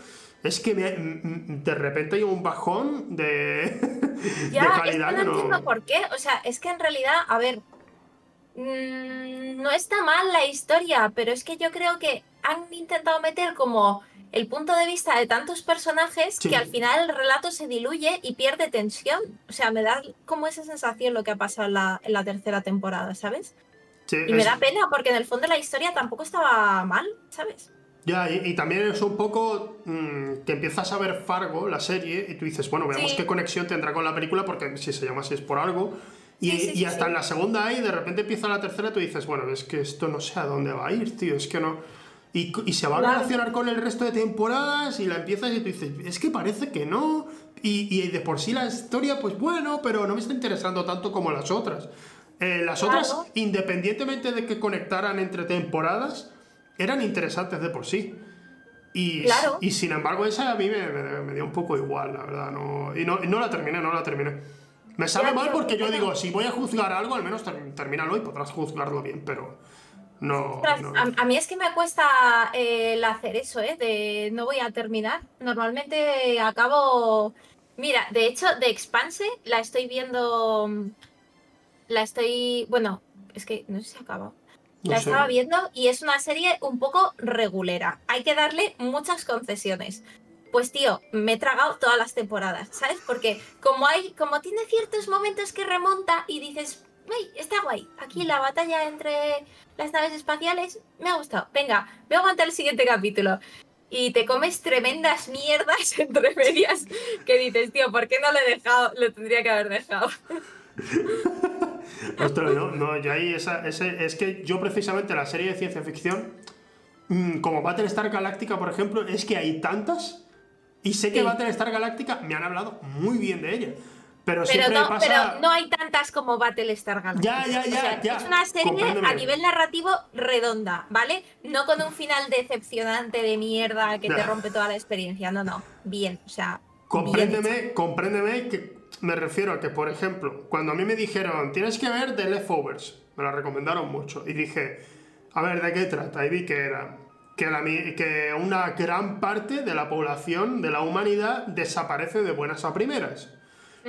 es que me- de repente hay un bajón de, Ya, de es que calidad no no... entiendo por qué. O sea, es que en realidad, a ver, mm, no está mal la historia, pero es que yo creo que han intentado meter como el punto de vista de tantos personajes Sí. que al final el relato se diluye y pierde tensión. O sea, me da como esa sensación lo que ha pasado en la, en la tercera temporada, ¿sabes? Sí, Y me es- da pena porque en el fondo la historia tampoco estaba mal, ¿sabes? Ya, y, y también es un poco mm, que empiezas a ver Fargo, la serie, y tú dices, bueno, veamos Sí. qué conexión tendrá con la película, porque si se llama así es por algo. Y, Sí, sí, y hasta sí. en la segunda hay, de repente empieza la tercera, tú dices, bueno, es que esto no sé a dónde va a ir, tío, es que no... Y, y se va a relacionar con el resto de temporadas y la empiezas y tú dices, es que parece que no. Y, y de por sí la historia, pues bueno, pero no me está interesando tanto como las otras. Eh, las Claro. otras, independientemente de que conectaran entre temporadas, eran interesantes de por sí. Y, Claro. y sin embargo, esa a mí me, me- me dio un poco igual, la verdad. No, y no, no la terminé, no la terminé. Me sabe mal porque yo digo, si voy a juzgar algo, al menos ter- termínalo y podrás juzgarlo bien, pero no. A, a mí es que me cuesta eh, el hacer eso, ¿eh? De no voy a terminar. Normalmente acabo. Mira, de hecho, de Expanse la estoy viendo. La estoy. Bueno, es que no sé si ha acabado. No La sé. estaba viendo y es una serie un poco regulera. Hay que darle muchas concesiones. Pues tío, me he tragado todas las temporadas, ¿sabes? Porque como hay, como tiene ciertos momentos que remonta y dices, ¡ay, está guay! Aquí la batalla entre las naves espaciales me ha gustado. Venga, voy a aguantar el siguiente capítulo. Y te comes tremendas mierdas entre medias que dices, tío, ¿por qué no lo he dejado? Lo tendría que haber dejado. Ostras, no, no, yo ahí esa, ese, es que yo precisamente la serie de ciencia ficción, mm, como Battlestar Galactica, por ejemplo, es que hay tantas y sé que Sí. Battlestar Galactica me han hablado muy bien de ella. Pero, Pero no, pasa. pero no hay tantas como Battlestar Galactica. Ya, ya, ya, O sea, ya. Es una serie a nivel narrativo redonda, ¿vale? No con un final decepcionante de mierda que te rompe toda la experiencia. No, no. Bien, o sea. bien. Compréndeme, que me refiero a que, por ejemplo, cuando a mí me dijeron, tienes que ver The Leftovers, me la recomendaron mucho, y dije, a ver, ¿de qué trata? Y vi que era que, la que una gran parte de la población, de la humanidad, desaparece de buenas a primeras.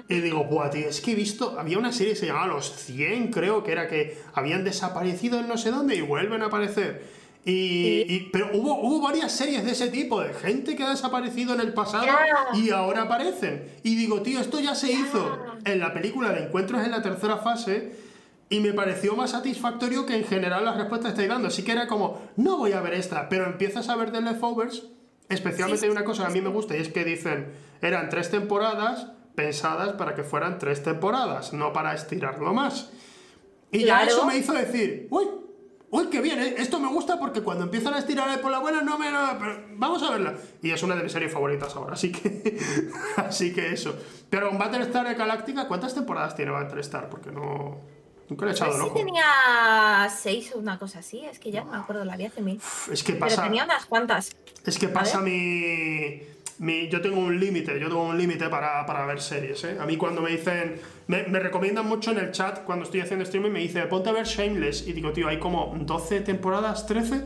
Y digo, buah, tío, es que he visto, había una serie que se llamaba Los 100, creo que era que habían desaparecido en no sé dónde y vuelven a aparecer. Y, y- pero hubo, hubo varias series de ese tipo, de gente que ha desaparecido en el pasado Ya. y ahora aparecen. Y digo, tío, esto ya se hizo en la película de Encuentros en la tercera fase y me pareció más satisfactorio que en general las respuestas estáis dando. Así que era como, no voy a ver esta, pero empiezas a ver The Leftovers. Especialmente Sí, hay sí, una cosa que a mí me gusta y es que dicen, eran tres temporadas pensadas para que fueran tres temporadas, no para estirarlo más. Y ya Claro. eso me hizo decir, uy, uy, qué bien, ¿eh? esto me gusta porque cuando empiezan a estirar por la buena no me... no, pero vamos a verla. Y es una de mis series favoritas ahora, así que... así que eso. Pero en Battlestar Galactica, ¿cuántas temporadas tiene Battlestar? Porque no... Nunca le he echado el sí ojo. tenía seis o una cosa así, es que ya no me acuerdo, la vi hace mil. Es que Pero pasa... tenía unas cuantas. Es que pasa mi, mi- Yo tengo un límite, yo tengo un límite para, para ver series, ¿eh? A mí cuando me dicen... Me, me recomiendan mucho en el chat cuando estoy haciendo streaming, me dice, ponte a ver Shameless. Y digo, tío, hay como 12 temporadas, 13.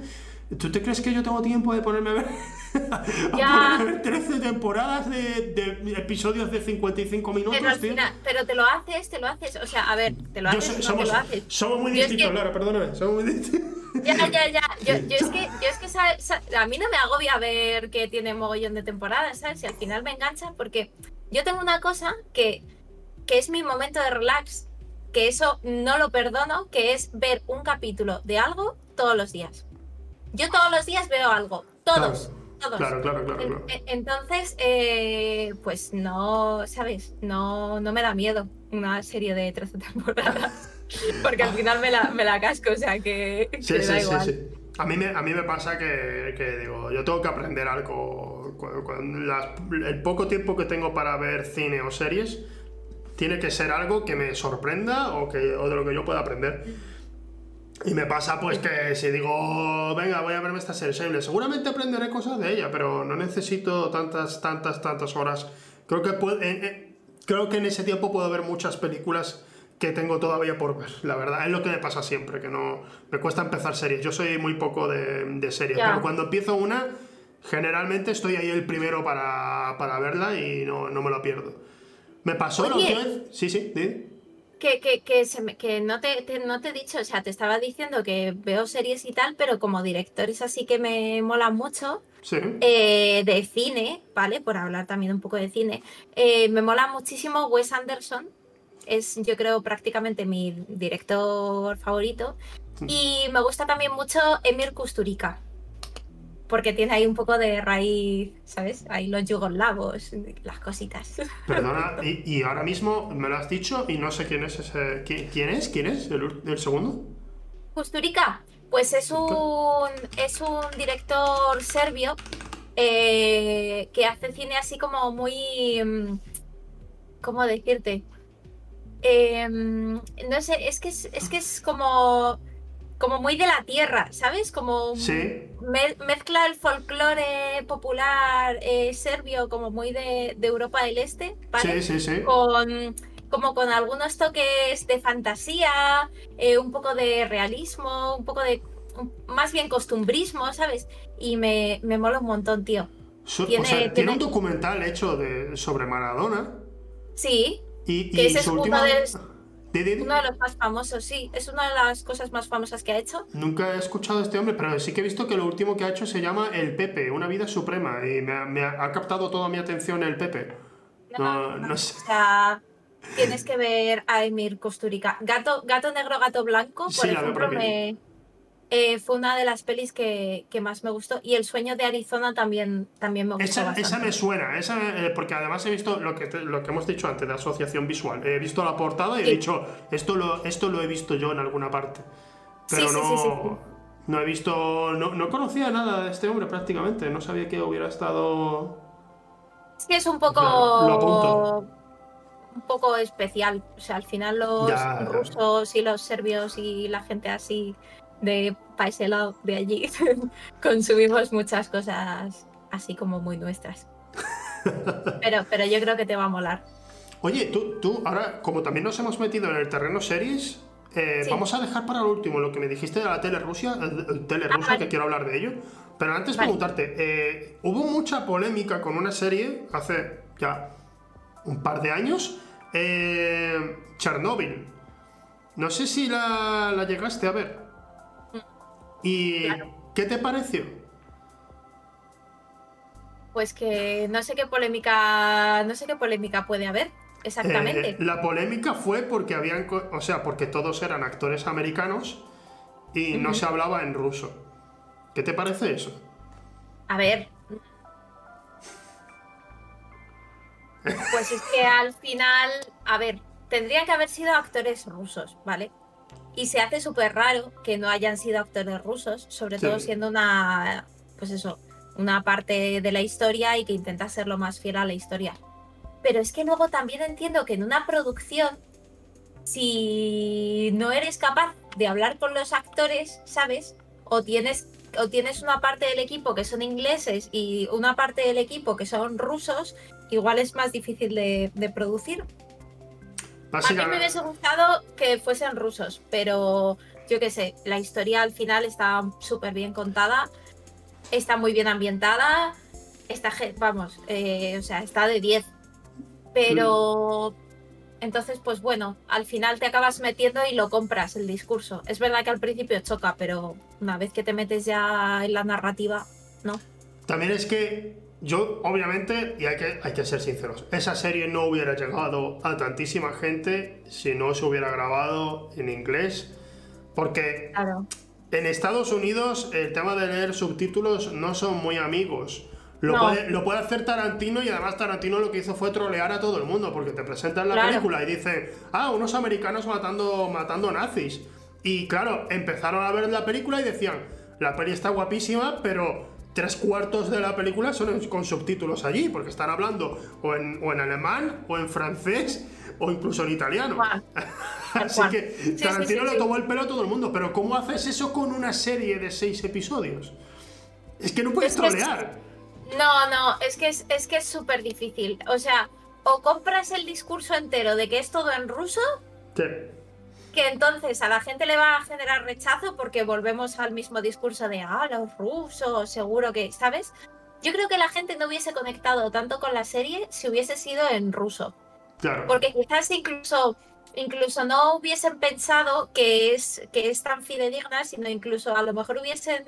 ¿Tú te crees que yo tengo tiempo de ponerme a ver, a Ya. ponerme a ver 13 temporadas de, de episodios de 55 minutos, Pero tío? final, pero te lo haces, te lo haces. O sea, a ver, te lo Yo haces, so- no te somos, lo haces. somos muy Yo es distintos, que- Lara, perdóname. Somos muy distintos. Ya, ya, ya. Yo, yo es que, yo es que sabe- sa- a mí no me agobia ver que tiene mogollón de temporadas, ¿sabes? Y al final me engancha porque yo tengo una cosa que, que es mi momento de relax, que eso no lo perdono, que es ver un capítulo de algo todos los días. Yo todos los días veo algo, todos, todos. Claro, claro, claro, En- claro. en- Entonces, eh, pues no, ¿sabes? No, no me da miedo una serie de 13 temporadas. Porque al final me la, me la casco, o sea que, que Sí, da sí, sí, igual. sí. A mí me, a mí me pasa que, que digo, yo tengo que aprender algo. Cu- cu- las- el poco tiempo que tengo para ver cine o series tiene que ser algo que me sorprenda o, que, o de lo que yo pueda aprender. Y me pasa pues que si digo, venga, voy a verme esta serie, Shameless", seguramente aprenderé cosas de ella, pero no necesito tantas, tantas, tantas horas. Creo que, puedo- en- en- creo que en ese tiempo puedo ver muchas películas que tengo todavía por ver, la verdad. Es lo que me pasa siempre, que no me cuesta empezar series. Yo soy muy poco de, de series, pero cuando empiezo una, generalmente estoy ahí el primero para, para verla y no, no me lo pierdo. Me pasó la última vez. Sí, sí, di. Que, que, que, se me- que no, te, te- no te he dicho, o sea, te estaba diciendo que veo series y tal, pero como directores así que me molan mucho, Sí. eh, de cine, ¿vale? Por hablar también un poco de cine, eh, me mola muchísimo Wes Anderson, es yo creo prácticamente mi director favorito, y me gusta también mucho Emir Kusturica, porque tiene ahí un poco de raíz, ¿sabes? Ahí los yugoslavos, las cositas. Perdona, y, y ahora mismo me lo has dicho y no sé quién es ese. ¿Qui- ¿Quién es? ¿Quién es? ¿El, ul- el segundo? Kusturica, pues es un, es un director serbio eh, que hace cine así como muy... mm, ¿Cómo decirte? Eh, mm, no sé, es que es, es que es como, como muy de la tierra, ¿sabes? Como Sí. me- mezcla el folclore popular eh, serbio como muy de, de Europa del Este, ¿vale? Sí, sí, sí. con como con algunos toques de fantasía, eh, un poco de realismo, un poco de más bien costumbrismo, ¿sabes? Y me, me mola un montón, tío. So- tiene- o sea, tiene tiene- un documental hecho de, sobre Maradona. Sí, Y, Que y ese es uno última. de- Uno de los más famosos, sí. Es una de las cosas más famosas que ha hecho. Nunca he escuchado a este hombre, pero sí que he visto que lo último que ha hecho se llama El Pepe, una vida suprema. Y me, ha, captado toda mi atención el Pepe. No, no, sé. O sea, tienes que ver a Emir Kusturica. Gato, gato negro, gato blanco, por ejemplo, me eh, fue una de las pelis que, más me gustó. Y El sueño de Arizona también, también me gustó. Esa, esa me suena, esa, eh, porque además he visto lo que, lo que hemos dicho antes de asociación visual. He visto la portada y he dicho, esto lo, esto lo he visto yo en alguna parte. Pero no, no he visto, no, conocía nada de este hombre prácticamente. No sabía que hubiera estado. Es que es un poco. un poco especial. O sea, al final los rusos y los serbios y la gente así de lado de allí consumimos muchas cosas así como muy nuestras. Pero, pero yo creo que te va a molar. Oye, tú, tú ahora, como también nos hemos metido en el terreno series, eh, vamos a dejar para lo último lo que me dijiste de la tele Rusia, el, tele ah, rusa, que quiero hablar de ello. Pero antes preguntarte, eh, hubo mucha polémica con una serie hace ya un par de años, eh, Chernobyl. No sé si la, la llegaste a ver. ¿Y qué te pareció? Pues que no sé qué polémica, no sé qué polémica puede haber exactamente. Eh, la polémica fue porque habían, o sea, porque todos eran actores americanos y no se hablaba en ruso. ¿Qué te parece eso? A ver. Pues es que al final, a ver, tendrían que haber sido actores rusos, ¿vale? Y se hace súper raro que no hayan sido actores rusos, sobre todo siendo una, pues eso, una parte de la historia y que intenta ser lo más fiel a la historia. Pero es que luego también entiendo que en una producción, si no eres capaz de hablar con los actores, ¿sabes? O tienes, o tienes una parte del equipo que son ingleses y una parte del equipo que son rusos, igual es más difícil de, de producir. A mí me hubiese gustado que fuesen rusos, pero yo qué sé, la historia al final está súper bien contada, está muy bien ambientada, está, vamos, eh, o sea, está de 10. Pero entonces, pues bueno, al final te acabas metiendo y lo compras el discurso. Es verdad que al principio choca, pero una vez que te metes ya en la narrativa, ¿no? También es que yo, obviamente, y hay que, hay que ser sinceros, esa serie no hubiera llegado a tantísima gente si no se hubiera grabado en inglés, porque en Estados Unidos el tema de leer subtítulos no son muy amigos. Lo, puede, lo, puede, hacer Tarantino y además Tarantino lo que hizo fue trolear a todo el mundo porque te presentan la película y dice, ah, unos americanos matando, matando nazis. Y claro, empezaron a ver la película y decían, la peli está guapísima, pero tres cuartos de la película son con subtítulos allí, porque están hablando o en, o en alemán, o en francés, o incluso en italiano. Así que Tarantino lo tomó el pelo a todo el mundo. Pero ¿cómo haces eso con una serie de seis episodios? Es que no puedes trolear. No, no, es que es, es que es súper difícil. O sea, o compras el discurso entero de que es todo en ruso. Sí que entonces a la gente le va a generar rechazo porque volvemos al mismo discurso de, ah, los rusos, seguro que, ¿sabes? Yo creo que la gente no hubiese conectado tanto con la serie si hubiese sido en ruso. Claro. Porque quizás incluso, incluso no hubiesen pensado que es, que es tan fidedigna, sino incluso a lo mejor hubiesen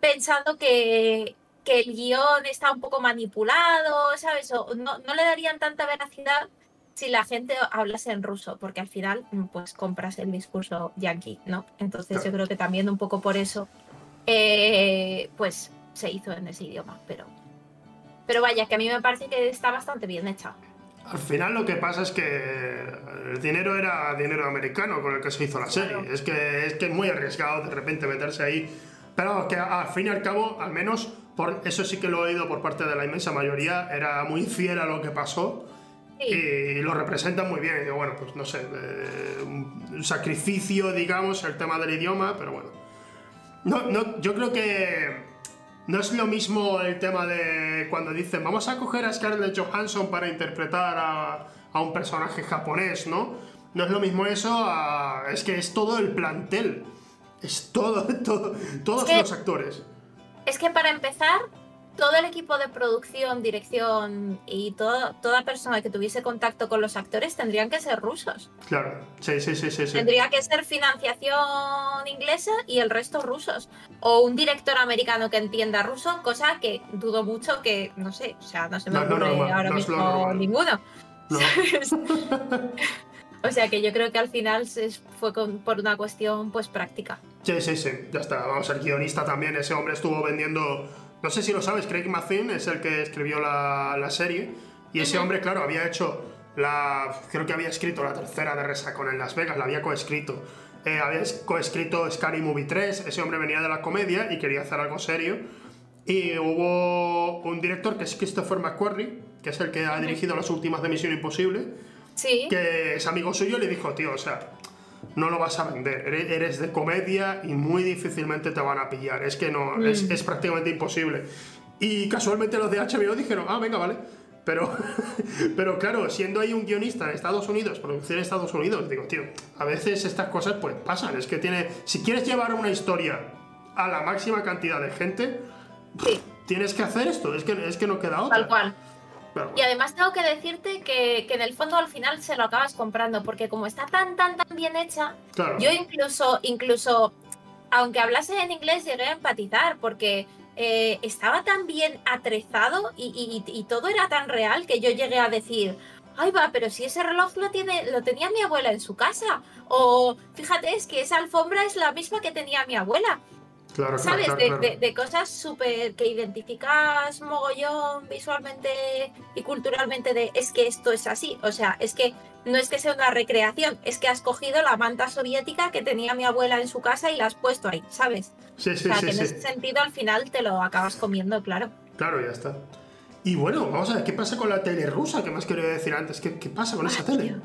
pensado que, que el guion está un poco manipulado, ¿sabes? O no, no le darían tanta veracidad si la gente hablase en ruso, porque al final mm, pues compras el discurso yankee, ¿no? Entonces yo creo que también un poco por eso eh, pues se hizo en ese idioma, pero pero vaya, que a mí me parece que está bastante bien hecha. Al final lo que pasa es que el dinero era dinero americano con el que se hizo la serie. Es, que, es que es muy arriesgado de repente meterse ahí. Pero que al fin y al cabo, al menos, por eso sí que lo he oído por parte de la inmensa mayoría, era muy fiel a lo que pasó y lo representa muy bien. Y bueno, pues no sé, eh, un sacrificio, digamos, el tema del idioma, pero bueno. No, no, yo creo que no es lo mismo el tema de cuando dicen vamos a coger a Scarlett Johansson para interpretar a, a un personaje japonés, ¿no? No es lo mismo eso, es que es todo el plantel. Es todo, todo todos los actores. Es que para empezar, todo el equipo de producción, dirección y todo, toda persona que tuviese contacto con los actores tendrían que ser rusos. Claro, sí, sí, sí, sí. sí. Tendría que ser financiación inglesa y el resto rusos. O un director americano que entienda ruso, cosa que dudo mucho que, no sé, o sea, no se me No ocurre ahora no mismo ninguno. No. o sea que yo creo que al final fue con- por una cuestión pues práctica. Sí, sí, sí, ya está. Vamos, el guionista también. Ese hombre estuvo vendiendo. No sé si lo sabes, Craig Mazin es el que escribió la, la serie. Y ese hombre, claro, había hecho la. Creo que había escrito la tercera de Resacon en Las Vegas, la había coescrito. Eh, había es- coescrito Scary Movie 3. Ese hombre venía de la comedia y quería hacer algo serio. Y hubo un director que es Christopher McQuarrie, que es el que ha dirigido las últimas de Misión Imposible Sí, que es amigo suyo y le dijo, tío, o sea, no lo vas a vender, eres, de comedia y muy difícilmente te van a pillar, es que no, es, es prácticamente imposible. Y casualmente los de HBO dijeron, ah, venga, vale. Pero, pero claro, siendo ahí un guionista en Estados Unidos, producción en Estados Unidos, digo, tío, a veces estas cosas pues pasan, es que tiene, si quieres llevar una historia a la máxima cantidad de gente, sí, tienes que hacer esto, es que, es que no queda otra. tal cual. Y además tengo que decirte que, que en el fondo al final se lo acabas comprando, porque como está tan, tan, tan bien hecha, claro, yo incluso, incluso, aunque hablase en inglés, llegué a empatizar, porque eh, estaba tan bien atrezado y, y- y todo era tan real que yo llegué a decir, ay va, pero si ese reloj lo, tiene, lo tenía mi abuela en su casa, o fíjate, es que esa alfombra es la misma que tenía mi abuela. Claro, ¿Sabes? claro, de, claro. de- de cosas súper que identificas mogollón visualmente y culturalmente de es que esto es así. O sea, es que no es que sea una recreación, es que has cogido la manta soviética que tenía mi abuela en su casa y la has puesto ahí, ¿sabes? Sí, sí, o sea, sí, que en ese sentido al final te lo acabas comiendo, claro. Claro, ya está. Y bueno, vamos a ver, ¿qué pasa con la tele rusa? ¿Qué más quería decir antes? ¿Qué, qué pasa con esa tele? tío.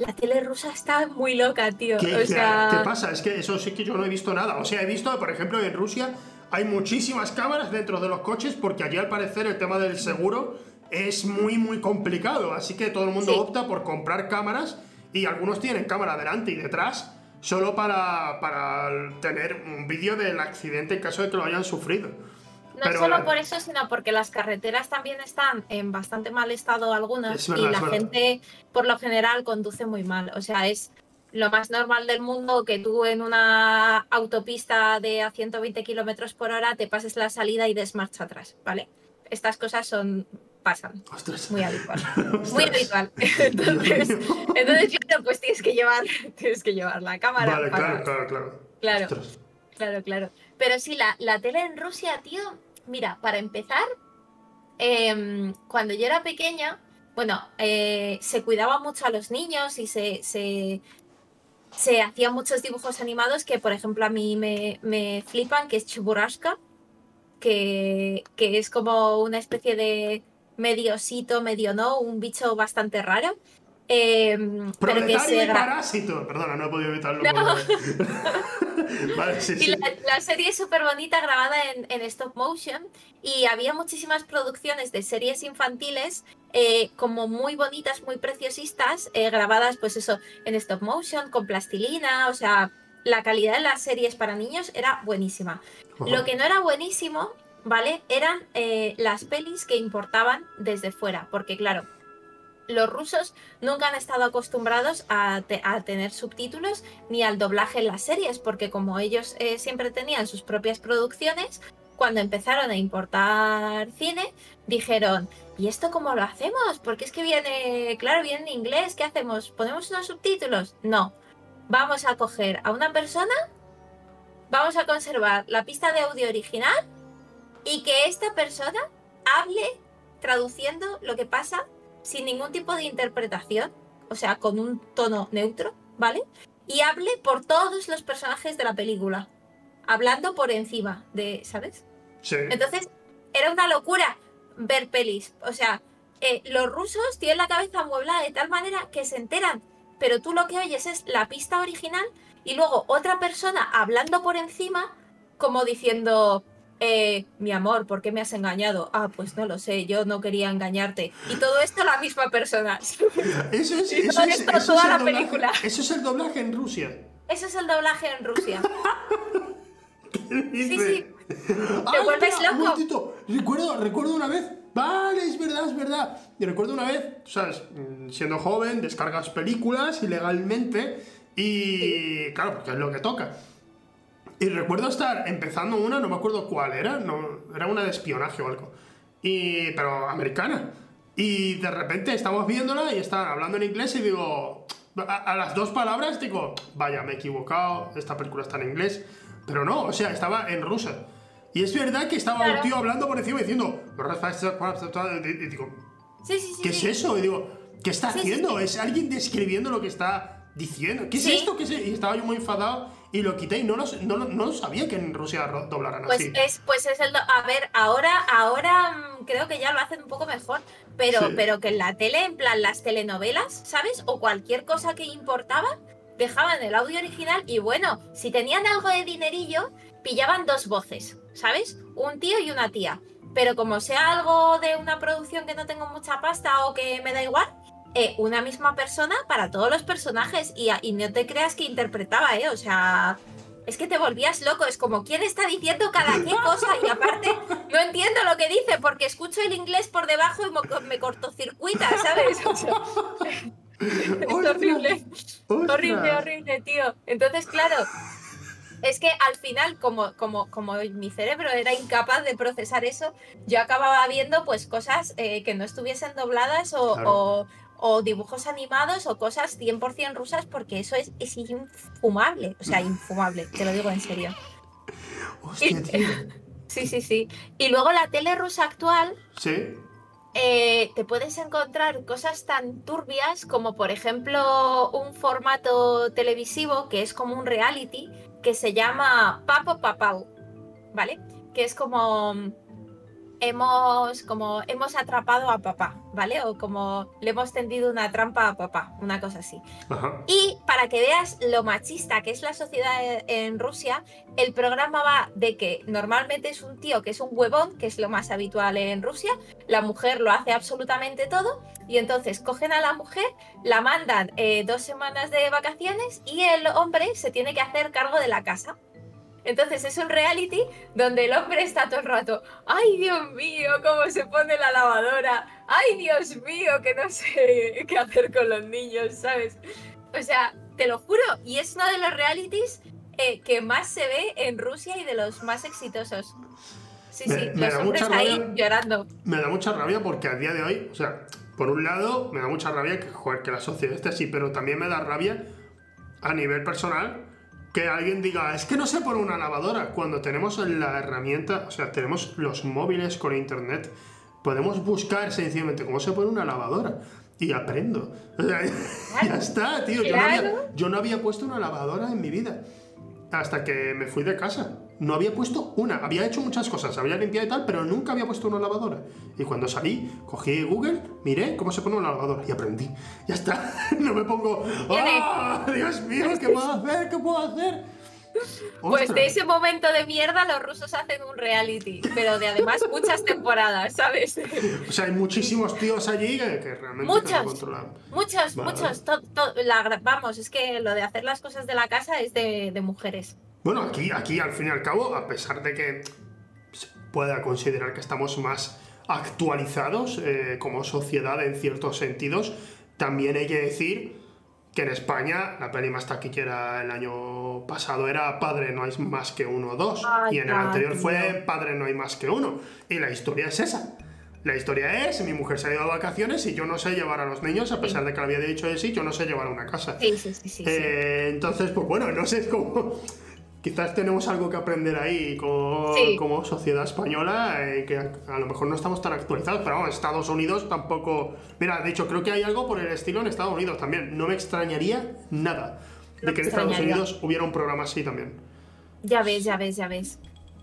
La tele rusa está muy loca, tío. ¿Qué, o sea, qué pasa? Es que eso sí que yo no he visto nada. O sea, he visto, por ejemplo, en Rusia hay muchísimas cámaras dentro de los coches porque allí al parecer el tema del seguro es muy, muy complicado. Así que todo el mundo Sí. opta por comprar cámaras y algunos tienen cámara delante y detrás solo para, para tener un vídeo del accidente en caso de que lo hayan sufrido. No Pero solo la- por eso, sino porque las carreteras también están en bastante mal estado algunas verdad, y la gente por lo general conduce muy mal. O sea, es lo más normal del mundo que tú en una autopista de a 120 kilómetros por hora te pases la salida y des marcha atrás, ¿vale? Estas cosas son pasan. Ostras. Muy habitual. Muy habitual. Entonces, entonces claro, pues tienes que llevar, tienes que llevar la cámara. Vale, para- claro, claro, claro. Claro. Ostras. Claro, claro. Pero sí, la, la tele en Rusia, tío, mira, para empezar, em, cuando yo era pequeña, bueno, eh, se cuidaba mucho a los niños y se, se, hacían muchos dibujos animados que, por ejemplo, a mí me, me flipan, que es Chuburaska, que, que es como una especie de medio osito, medio no, un bicho bastante raro. Em, pero que Proletario se y gra- parásito. Perdona, no he podido evitarlo. No. porque- vale, sí, Y sí. la, la serie es súper bonita, grabada en, en stop motion. Y había muchísimas producciones de series infantiles, eh, como muy bonitas, muy preciosistas, eh, grabadas, pues eso, en stop motion, con plastilina. O sea, la calidad de las series para niños era buenísima. Lo que no era buenísimo, ¿vale? Eran eh, las pelis que importaban desde fuera. Porque, claro. Los rusos nunca han estado acostumbrados a, te- a tener subtítulos ni al doblaje en las series, porque como ellos eh, siempre tenían sus propias producciones, cuando empezaron a importar cine, dijeron, ¿y esto cómo lo hacemos? Porque es que viene, claro, viene en inglés, ¿qué hacemos? ¿Ponemos unos subtítulos? No, vamos a coger a una persona, vamos a conservar la pista de audio original y que esta persona hable traduciendo lo que pasa sin ningún tipo de interpretación, o sea, con un tono neutro, ¿vale? Y hable por todos los personajes de la película, hablando por encima de, ¿sabes? Sí. Entonces, era una locura ver pelis. O sea, eh, los rusos tienen la cabeza amueblada de tal manera que se enteran, pero tú lo que oyes es la pista original y luego otra persona hablando por encima, como diciendo, eh, mi amor, ¿por qué me has engañado? Ah, pues no lo sé, yo no quería engañarte. Y todo esto la misma persona. Eso es, Y eso todo es, esto, eso toda es la doblaje- película. Eso es el doblaje en Rusia. Eso es el doblaje en Rusia. ¿Qué Sí, sí. ¡Te vuelves loco! Recuerdo, recuerdo una vez. Vale, es verdad, es verdad. Y recuerdo una vez, ¿sabes? Mm, siendo joven, descargas películas ilegalmente y. Claro, porque es lo que toca. Y recuerdo estar empezando una, no me acuerdo cuál era, no, era una de espionaje o algo. Y, pero americana. Y de repente estamos viéndola y están hablando en inglés y digo, a, las dos palabras digo, vaya, me he equivocado, esta película está en inglés. Pero no, o sea, estaba en rusa. Y es verdad que estaba un tío hablando por encima diciendo, y digo, ¿qué es eso? Y digo, ¿qué está haciendo? Es alguien describiendo lo que está diciendo. ¿Qué es esto? ¿Qué es? Y estaba yo muy enfadado y lo quité y no lo, no, no sabía que en Rusia doblaran pues así. Es, pues es el... A ver, ahora, ahora mm, creo que ya lo hacen un poco mejor, pero, pero que en la tele, en plan las telenovelas, ¿sabes? O cualquier cosa que importaba, dejaban el audio original y bueno, si tenían algo de dinerillo, pillaban dos voces, ¿sabes? Un tío y una tía. Pero como sea algo de una producción que no tengo mucha pasta o que me da igual, eh, una misma persona para todos los personajes y, y, no te creas que interpretaba, ¿eh? O sea, es que te volvías loco, es como, ¿quién está diciendo cada qué cosa? Y aparte, no entiendo lo que dice porque escucho el inglés por debajo y me cortocircuita, ¿sabes? es horrible, horrible, horrible, tío. Entonces, claro, es que al final, como, como, como mi cerebro era incapaz de procesar eso, yo acababa viendo pues cosas eh, que no estuviesen dobladas o, o dibujos animados o cosas 100% rusas porque eso es, es infumable, o sea, infumable, te lo digo en serio. Hostia, tío. sí, sí, sí. Y luego la tele rusa actual. Sí. Eh, te puedes encontrar cosas tan turbias como por ejemplo un formato televisivo que es como un reality que se llama Papo Papau, ¿vale? Que es como hemos como hemos atrapado a papá, ¿vale? O como le hemos tendido una trampa a papá, una cosa así. Y para que veas lo machista que es la sociedad en Rusia, el programa va de que normalmente es un tío que es un huevón, que es lo más habitual en Rusia, la mujer lo hace absolutamente todo y entonces cogen a la mujer, la mandan eh, dos semanas de vacaciones y el hombre se tiene que hacer cargo de la casa. Entonces es un reality donde el hombre está todo el rato, ay Dios mío, cómo se pone la lavadora, ay Dios mío, que no sé qué hacer con los niños, ¿sabes? O sea, te lo juro, y es uno de los realities eh, que más se ve en Rusia y de los más exitosos. Sí, sí, los hombres ahí llorando. Me da mucha rabia porque a día de hoy, o sea, por un lado, me da mucha rabia que, que la sociedad esté así, pero también me da rabia a nivel personal que alguien diga, es que no sé por una lavadora, cuando tenemos la herramienta, o sea, tenemos los móviles con internet, podemos buscar sencillamente cómo se pone una lavadora y aprendo. O sea, ya está, tío. Yo no, había, yo no había puesto una lavadora en mi vida hasta que me fui de casa. No había puesto una. Había hecho muchas cosas, había limpiado y tal, pero nunca había puesto una lavadora. Y cuando salí, cogí Google, miré cómo se pone una lavadora y aprendí. Ya está. no me pongo. ¡Oh, Dios mío! ¿Qué puedo hacer? ¿Qué puedo hacer? Pues de ese momento de mierda los rusos hacen un reality, pero de además muchas temporadas, ¿sabes? O sea, hay muchísimos tíos allí que, realmente muchos, controlan. Muchos, muchos. vamos, es que lo de hacer las cosas de la casa es de, mujeres. Bueno, aquí, aquí al fin y al cabo, a pesar de que se pueda considerar que estamos más actualizados eh, como sociedad en ciertos sentidos, también hay que decir que en España la peli más taquillera el año pasado era Padre no hay más que uno o dos y en el anterior fue Padre no hay más que uno y la historia es esa. La historia es, mi mujer se ha ido a vacaciones y yo no sé llevar a los niños, a pesar de que le había dicho de sí, yo no sé llevar a una casa. Sí, sí, sí. Eh, entonces, pues bueno, no sé, es como quizás tenemos algo que aprender ahí como, sociedad española, eh, que a, lo mejor no estamos tan actualizados, pero vamos, Estados Unidos tampoco... Mira, de hecho, creo que hay algo por el estilo en Estados Unidos también. No me extrañaría nada de que en Estados Unidos hubiera un programa así también. Ya ves, ya ves, ya ves.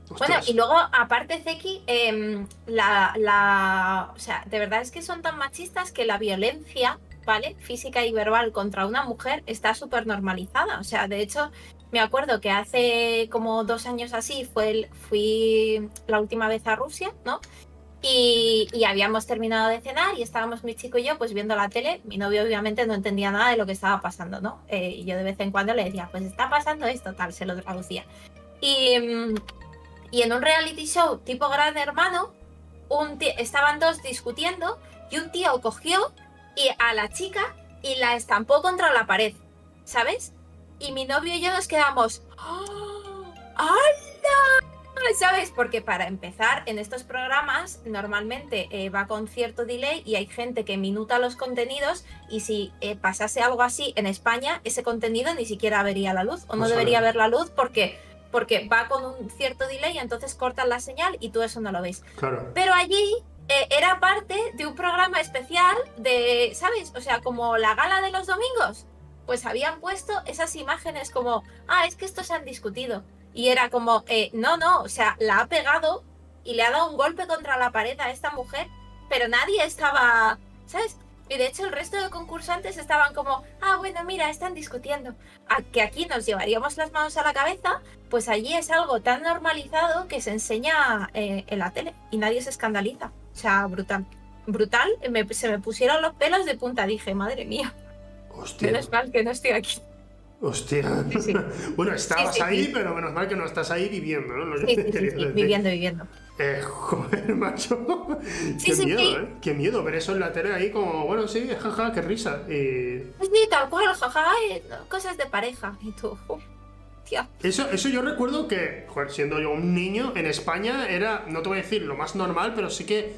Bueno, y luego, aparte, Zeki, em, la, la, o sea, de verdad es que son tan machistas que la violencia, ¿vale? Física y verbal contra una mujer está súper normalizada. O sea, de hecho, me acuerdo que hace como dos años así fue fui la última vez a Rusia, ¿no? Y, habíamos terminado de cenar y estábamos mi chico y yo pues viendo la tele. Mi novio obviamente no entendía nada de lo que estaba pasando, ¿no? Eh, y yo de vez en cuando le decía, pues está pasando esto, tal, se lo traducía. Y, Y en un reality show tipo Gran Hermano, un estaban dos discutiendo y un tío cogió y a la chica y la estampó contra la pared, ¿sabes? Y mi novio y yo nos quedamos, ¡Oh! ¡Hala! ¿Sabes? Porque para empezar, en estos programas normalmente eh, va con cierto delay y hay gente que minuta los contenidos y si eh, pasase algo así en España, ese contenido ni siquiera vería la luz o no pues debería ver la luz porque, porque va con un cierto delay y entonces cortan la señal y tú eso no lo ves. Claro. Pero allí eh, era parte de un programa especial de, ¿sabes? O sea, como la gala de los domingos. Pues habían puesto esas imágenes como, ah, es que estos se han discutido. Y era como, eh, no, no, o sea, la ha pegado y le ha dado un golpe contra la pared a esta mujer, pero nadie estaba, ¿sabes? Y de hecho el resto de concursantes estaban como, ah, bueno, mira, están discutiendo. A que aquí nos llevaríamos las manos a la cabeza, pues allí es algo tan normalizado que se enseña eh, en la tele y nadie se escandaliza. O sea, brutal. Brutal, se me pusieron los pelos de punta. Dije, madre mía. Hostia. Menos mal que no estoy aquí. Hostia. bueno, estabas ahí, pero menos mal que no estás ahí viviendo, ¿no? sí, viviendo, viviendo. Eh, joder, macho. qué miedo, ¿eh? Qué miedo ver eso en la tele ahí como, bueno, sí, jaja, qué risa. Y... Sí, tal cual, jaja, cosas de pareja. Y tú, eso, eso yo recuerdo que, joder, siendo yo un niño, en España era, no te voy a decir lo más normal, pero sí que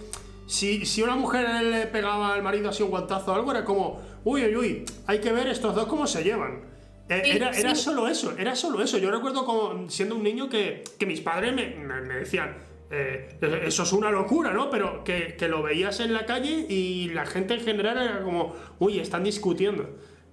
si, si una mujer le pegaba al marido así un guantazo o algo, era como, uy, uy, uy, hay que ver estos dos cómo se llevan. Eh, era, era solo eso, era solo eso. Yo recuerdo como, siendo un niño que, que mis padres me, me, decían, eh, eso es una locura, ¿no? Pero que, que, lo veías en la calle y la gente en general era como, uy, están discutiendo.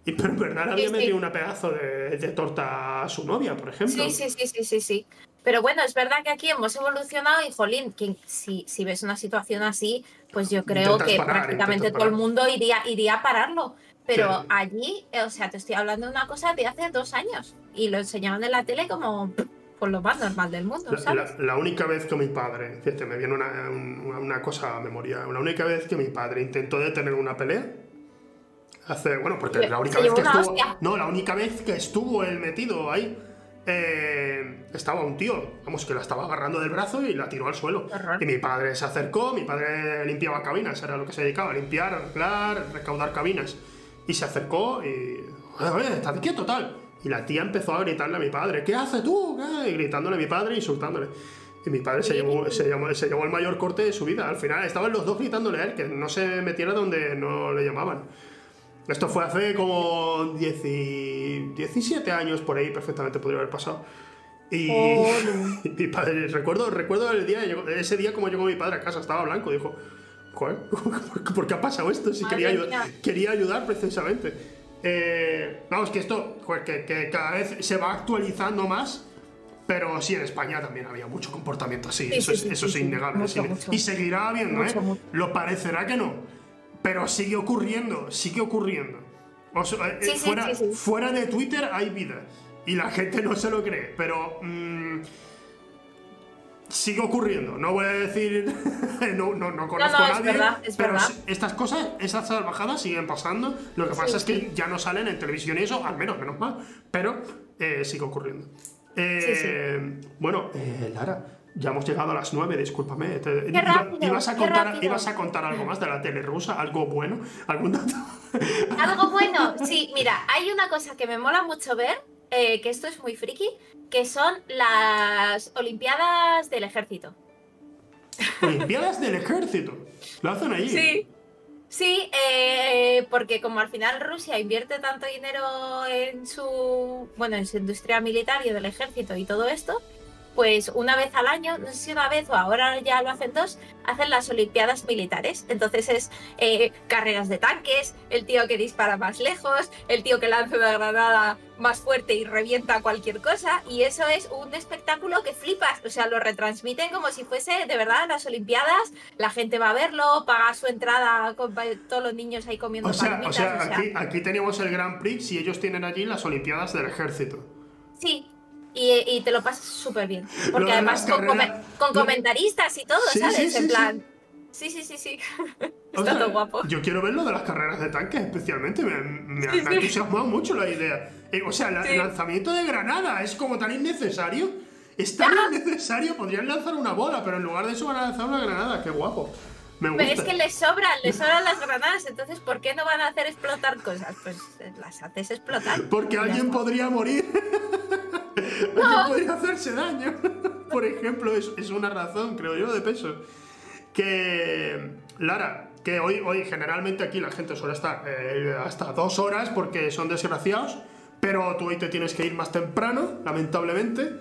Y pero en verdad había metido una pedazo de, torta a su novia, por ejemplo. Sí, sí, sí, sí, sí, sí. Pero bueno, es verdad que aquí hemos evolucionado y, jolín, que si, si ves una situación así, pues yo creo que prácticamente todo el mundo iría, iría a pararlo. Pero allí, eh, o sea, te estoy hablando de una cosa de hace dos años y lo enseñaban en la tele como por lo más normal del mundo, ¿sabes? La, única vez que mi padre, fíjate, me viene una, una, cosa a memoria, la única vez que mi padre intentó detener una pelea, Hace, bueno, porque la única vez que estuvo. No, la única vez que estuvo él metido ahí. Eh, estaba un tío, vamos, que la estaba agarrando del brazo y la tiró al suelo. Y mi padre se acercó, mi padre limpiaba cabinas, era lo que se dedicaba, limpiar, arreglar, recaudar cabinas. Y se acercó y. Estás quieto, tal. Y la tía empezó a gritarle a mi padre, ¿qué haces tú? Y gritándole a mi padre, insultándole. Y mi padre se llevó, se, se llevó el mayor corte de su vida. Al final estaban los dos gritándole a él, que no se metiera donde no le llamaban. Esto fue hace como 17 años por ahí, perfectamente podría haber pasado. Y, oh, mi padre, recuerdo, recuerdo el día, ese día como llegó mi padre a casa, estaba blanco, dijo, joder, ¿por qué ha pasado esto? Si quería ayudar, quería ayudar precisamente. Eh, vamos, que esto, que, cada vez se va actualizando más, pero sí, en España también había mucho comportamiento así, eso, es, innegable. Y seguirá habiendo, ¿eh? Lo parecerá que no pero sigue ocurriendo, sigue ocurriendo. Eh, fuera, fuera, de Twitter hay vida. Y la gente no se lo cree, pero... Mm, sigue ocurriendo. No voy a decir. no, no, no conozco a nadie. pero estas cosas, estas salvajadas siguen pasando. Lo que pasa es que ya no salen en televisión y eso, al menos, menos mal. Pero eh, sigue ocurriendo. Eh, bueno, Lara, ya hemos llegado a las 9, discúlpame. ibas, a contar, ¿Ibas a contar algo más de la tele rusa? ¿Algo bueno? ¿Algún dato? Algo bueno, sí, mira, hay una cosa que me mola mucho ver, eh, que esto es muy friki, que son las Olimpiadas del Ejército. ¿Olimpiadas del Ejército? ¿Lo hacen allí? Sí. Sí, eh, porque como al final Rusia invierte tanto dinero en su, bueno, en su industria militar y del ejército y todo esto, pues una vez al año, no sé si una vez o ahora ya lo hacen dos, hacen las Olimpiadas militares. Entonces es eh, carreras de tanques, el tío que dispara más lejos, el tío que lanza una granada más fuerte y revienta cualquier cosa. Y eso es un espectáculo que flipas. O sea, lo retransmiten como si fuese de verdad las Olimpiadas. La gente va a verlo, paga su entrada con todos los niños ahí comiendo o sea, o sea, aquí, aquí tenemos el Grand Prix y ellos tienen allí las Olimpiadas del Ejército. Sí, y, te lo pasas súper bien. Porque además con, comentaristas y todo, ¿sabes? en plan. Sí, sí, sí, sí. Está todo guapo. Yo quiero ver lo de las carreras de tanques, especialmente. Me, me, ha entusiasmado mucho la idea. Eh, o sea, el lanzamiento de granada es como tan innecesario. Es tan innecesario, podrían lanzar una bola, pero en lugar de eso van a lanzar una granada. Qué guapo. Me gusta. Pero es que les sobran, les sobran las granadas, entonces ¿por qué no van a hacer explotar cosas? Pues eh, las haces explotar. Porque alguien podría morir. alguien podría hacerse daño. Por ejemplo, es, es una razón, creo yo, de peso. Que, Lara, que hoy, hoy generalmente aquí la gente suele estar eh, hasta dos horas porque son desgraciados, pero tú hoy te tienes que ir más temprano, lamentablemente.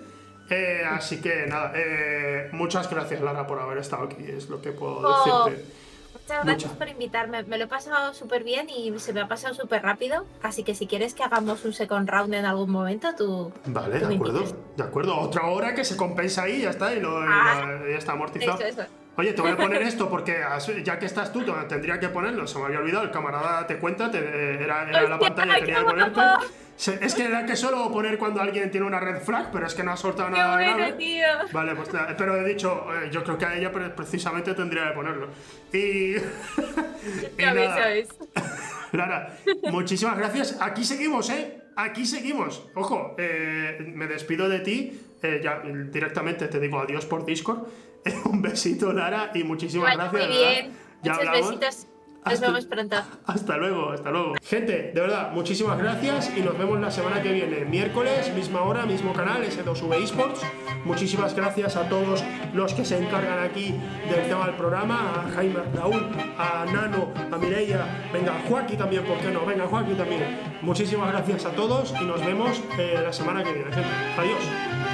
Eh, así que nada, eh, muchas gracias Lara por haber estado aquí, es lo que puedo Oh. decirte. Muchas gracias por invitarme. Me lo he pasado súper bien y se me ha pasado súper rápido. Así que si quieres que hagamos un second round en algún momento, tú. Vale, tú de acuerdo, invitas. de acuerdo. Otra hora que se compensa ahí, ya está, y, lo, Ah. ya está amortizado. Eso, eso. Oye, te voy a poner esto porque ya que estás tú, te- tendría que ponerlo. Se me había olvidado, el camarada te cuenta, te- era, era la pantalla que tenía que ponerte. Se- Es que era que solo poner cuando alguien tiene una red flag, pero es que no ha soltado Qué nada bueno, grave. tío. Vale, pues pero he dicho, eh, yo creo que a ella pre- precisamente tendría que ponerlo. Y, y nada. Lara, muchísimas gracias. Aquí seguimos, ¿eh? Aquí seguimos. Ojo, eh, me despido de ti. eh, ya directamente te digo adiós por Discord. Un besito, Lara, y muchísimas vaya gracias. Muy bien. Ya Muchos hablamos. besitos. Nos Hasta- vemos pronto. Hasta luego, hasta luego. Gente, de verdad, muchísimas gracias y nos vemos la semana que viene. Miércoles, misma hora, mismo canal, S2V Esports. Muchísimas gracias a todos los que se encargan aquí del tema del programa, a Jaime, a Raúl, a Nano, a Mireia, venga, a Joaquín también, ¿por qué no? Venga, Joaquín también. Muchísimas gracias a todos y nos vemos eh, la semana que viene, gente. Adiós.